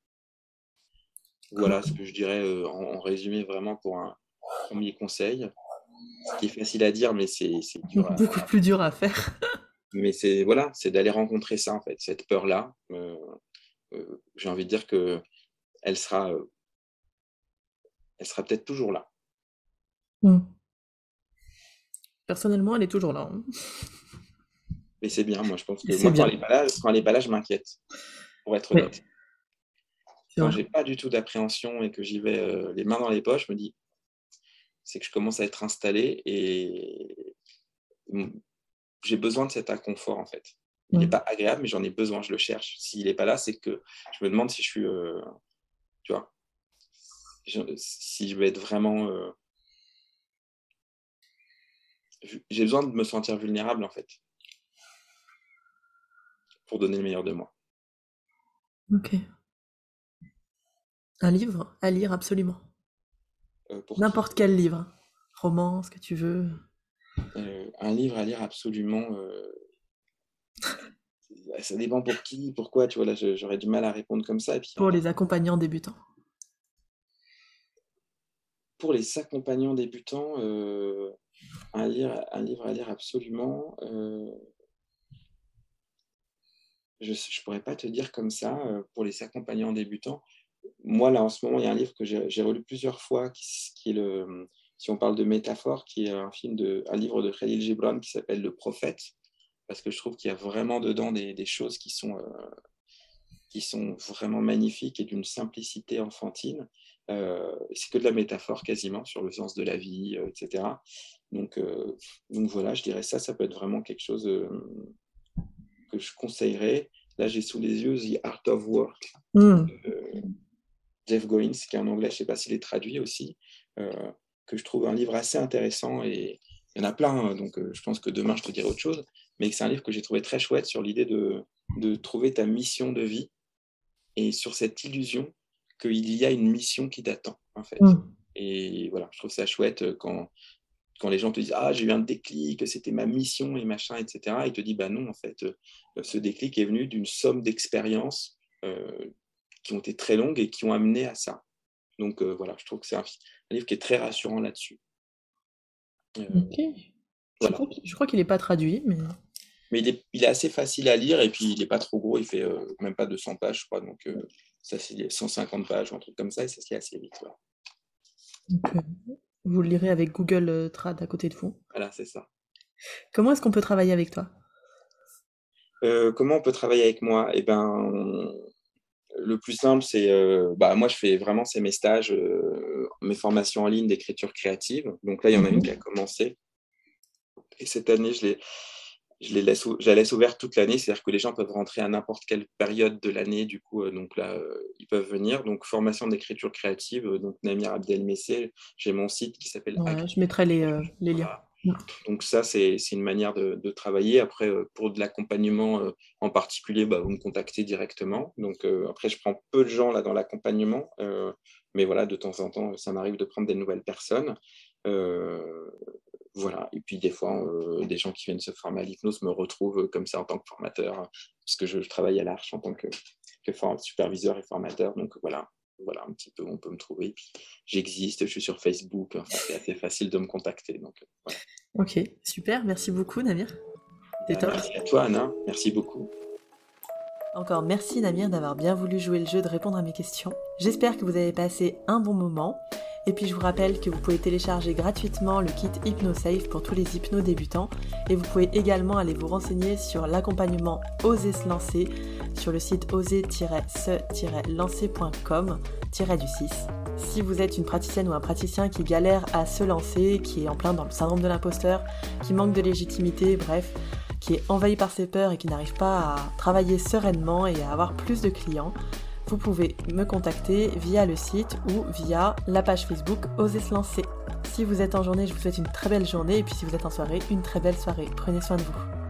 A: Voilà ce que je dirais euh, en, résumé vraiment pour un premier conseil. Ce qui est facile à dire, mais c'est
B: beaucoup plus dur à faire.
A: mais c'est voilà, c'est d'aller rencontrer ça en fait, cette peur-là. Euh, euh, j'ai envie de dire que elle sera, elle sera peut-être toujours là.
B: Hmm. Personnellement, elle est toujours là. Hein.
A: Mais c'est bien, moi je pense que moi, quand elle, n'est pas là, je m'inquiète, pour être honnête. Quand j'ai pas du tout d'appréhension et que j'y vais euh, les mains dans les poches, je me dis, c'est que je commence à être installé et j'ai besoin de cet inconfort en fait. Il n'est pas agréable, mais j'en ai besoin, je le cherche. S'il n'est pas là, c'est que je me demande si je suis, euh, tu vois, si je vais être vraiment. Euh, j'ai besoin de me sentir vulnérable en fait, pour donner le meilleur de moi.
B: Ok. Un livre à lire absolument. Euh, N'importe quel livre. Roman, ce que tu veux.
A: un livre à lire absolument ça dépend pour qui, pourquoi, tu vois, là, j'aurais du mal à répondre comme ça. Et
B: pour les accompagnants débutants.
A: Pour les accompagnants débutants, euh, un, livre, un livre à lire absolument. Euh, je ne pourrais pas te dire comme ça, euh, pour les accompagnants débutants. Moi, là, en ce moment, il y a un livre que j'ai relu plusieurs fois, qui, est le, si on parle de métaphore, qui est un, film de, un livre de Khalil Gibran qui s'appelle Le Prophète parce que je trouve qu'il y a vraiment dedans des, choses qui sont, euh, qui sont vraiment magnifiques et d'une simplicité enfantine. Euh, c'est que de la métaphore quasiment sur le sens de la vie, euh, etc. Donc, donc voilà, je dirais ça, ça peut être vraiment quelque chose que je conseillerais. Là, j'ai sous les yeux The Art of Work, mm. Jeff Goins, qui est en anglais, je ne sais pas s'il est traduit aussi, que je trouve un livre assez intéressant et il y en a plein, hein, donc je pense que demain je te dirai autre chose mais c'est un livre que j'ai trouvé très chouette sur l'idée de, de, trouver ta mission de vie et sur cette illusion qu'il y a une mission qui t'attend, en fait. Mm. Et voilà, je trouve ça chouette quand, quand les gens te disent Ah, j'ai eu un déclic, c'était ma mission et machin, etc. Et te disent Bah non, en fait, euh, ce déclic est venu d'une somme d'expériences euh, qui ont été très longues et qui ont amené à ça. Donc euh, voilà, je trouve que c'est un, livre qui est très rassurant là-dessus.
B: ok. Je crois qu'il n'est pas traduit, mais.
A: Mais il est, il est, assez facile à lire et puis il n'est pas trop gros. Il fait euh, même pas 200 pages, je crois. Donc, euh, ça, c'est 150 pages ou un truc comme ça et ça se lit assez vite.
B: Euh, vous le lirez avec Google Trad à côté de vous.
A: Voilà, c'est ça.
B: Comment est-ce qu'on peut travailler avec toi?
A: Comment on peut travailler avec moi? Eh ben, le plus simple, c'est, bah, moi, je fais vraiment c'est mes stages, mes formations en ligne d'écriture créative. Donc là, il y en a une mhm. qui a commencé. Et cette année, je, les, je, les laisse, je la laisse ouverte toute l'année, c'est-à-dire que les gens peuvent rentrer à n'importe quelle période de l'année, du coup, euh, donc là, euh, ils peuvent venir. Donc, formation d'écriture créative, euh, donc Namir Abdelmessé, j'ai mon site qui s'appelle.
B: je mettrai les, les liens.
A: Donc ça, c'est une manière de, travailler. Après, pour de l'accompagnement en particulier, bah, vous me contactez directement. Donc après, je prends peu de gens là dans l'accompagnement, mais voilà, de temps en temps, ça m'arrive de prendre des nouvelles personnes. Voilà. Et puis des fois, euh, des gens qui viennent se former à l'hypnose me retrouvent euh, comme ça en tant que formateur, puisque je, travaille à l'Arche en tant que, superviseur et formateur. Donc voilà, voilà un petit peu, on peut me trouver. j'existe, je suis sur Facebook, c'est assez facile de me contacter. Donc, voilà.
B: Ok, super, merci beaucoup Namir.
A: Bah, merci à toi Anna, merci beaucoup.
B: Encore merci Namir d'avoir bien voulu jouer le jeu de répondre à mes questions. J'espère que vous avez passé un bon moment. Et puis je vous rappelle que vous pouvez télécharger gratuitement le kit HypnoSafe pour tous les hypnos débutants. Et vous pouvez également aller vous renseigner sur l'accompagnement Oser se lancer sur le site oser-se-lancer.com du 6. Si vous êtes une praticienne ou un praticien qui galère à se lancer, qui est en plein dans le syndrome de l'imposteur, qui manque de légitimité, bref, qui est envahi par ses peurs et qui n'arrive pas à travailler sereinement et à avoir plus de clients, vous pouvez me contacter via le site ou via la page Facebook Osez se lancer. Si vous êtes en journée, je vous souhaite une très belle journée et puis si vous êtes en soirée, une très belle soirée. Prenez soin de vous.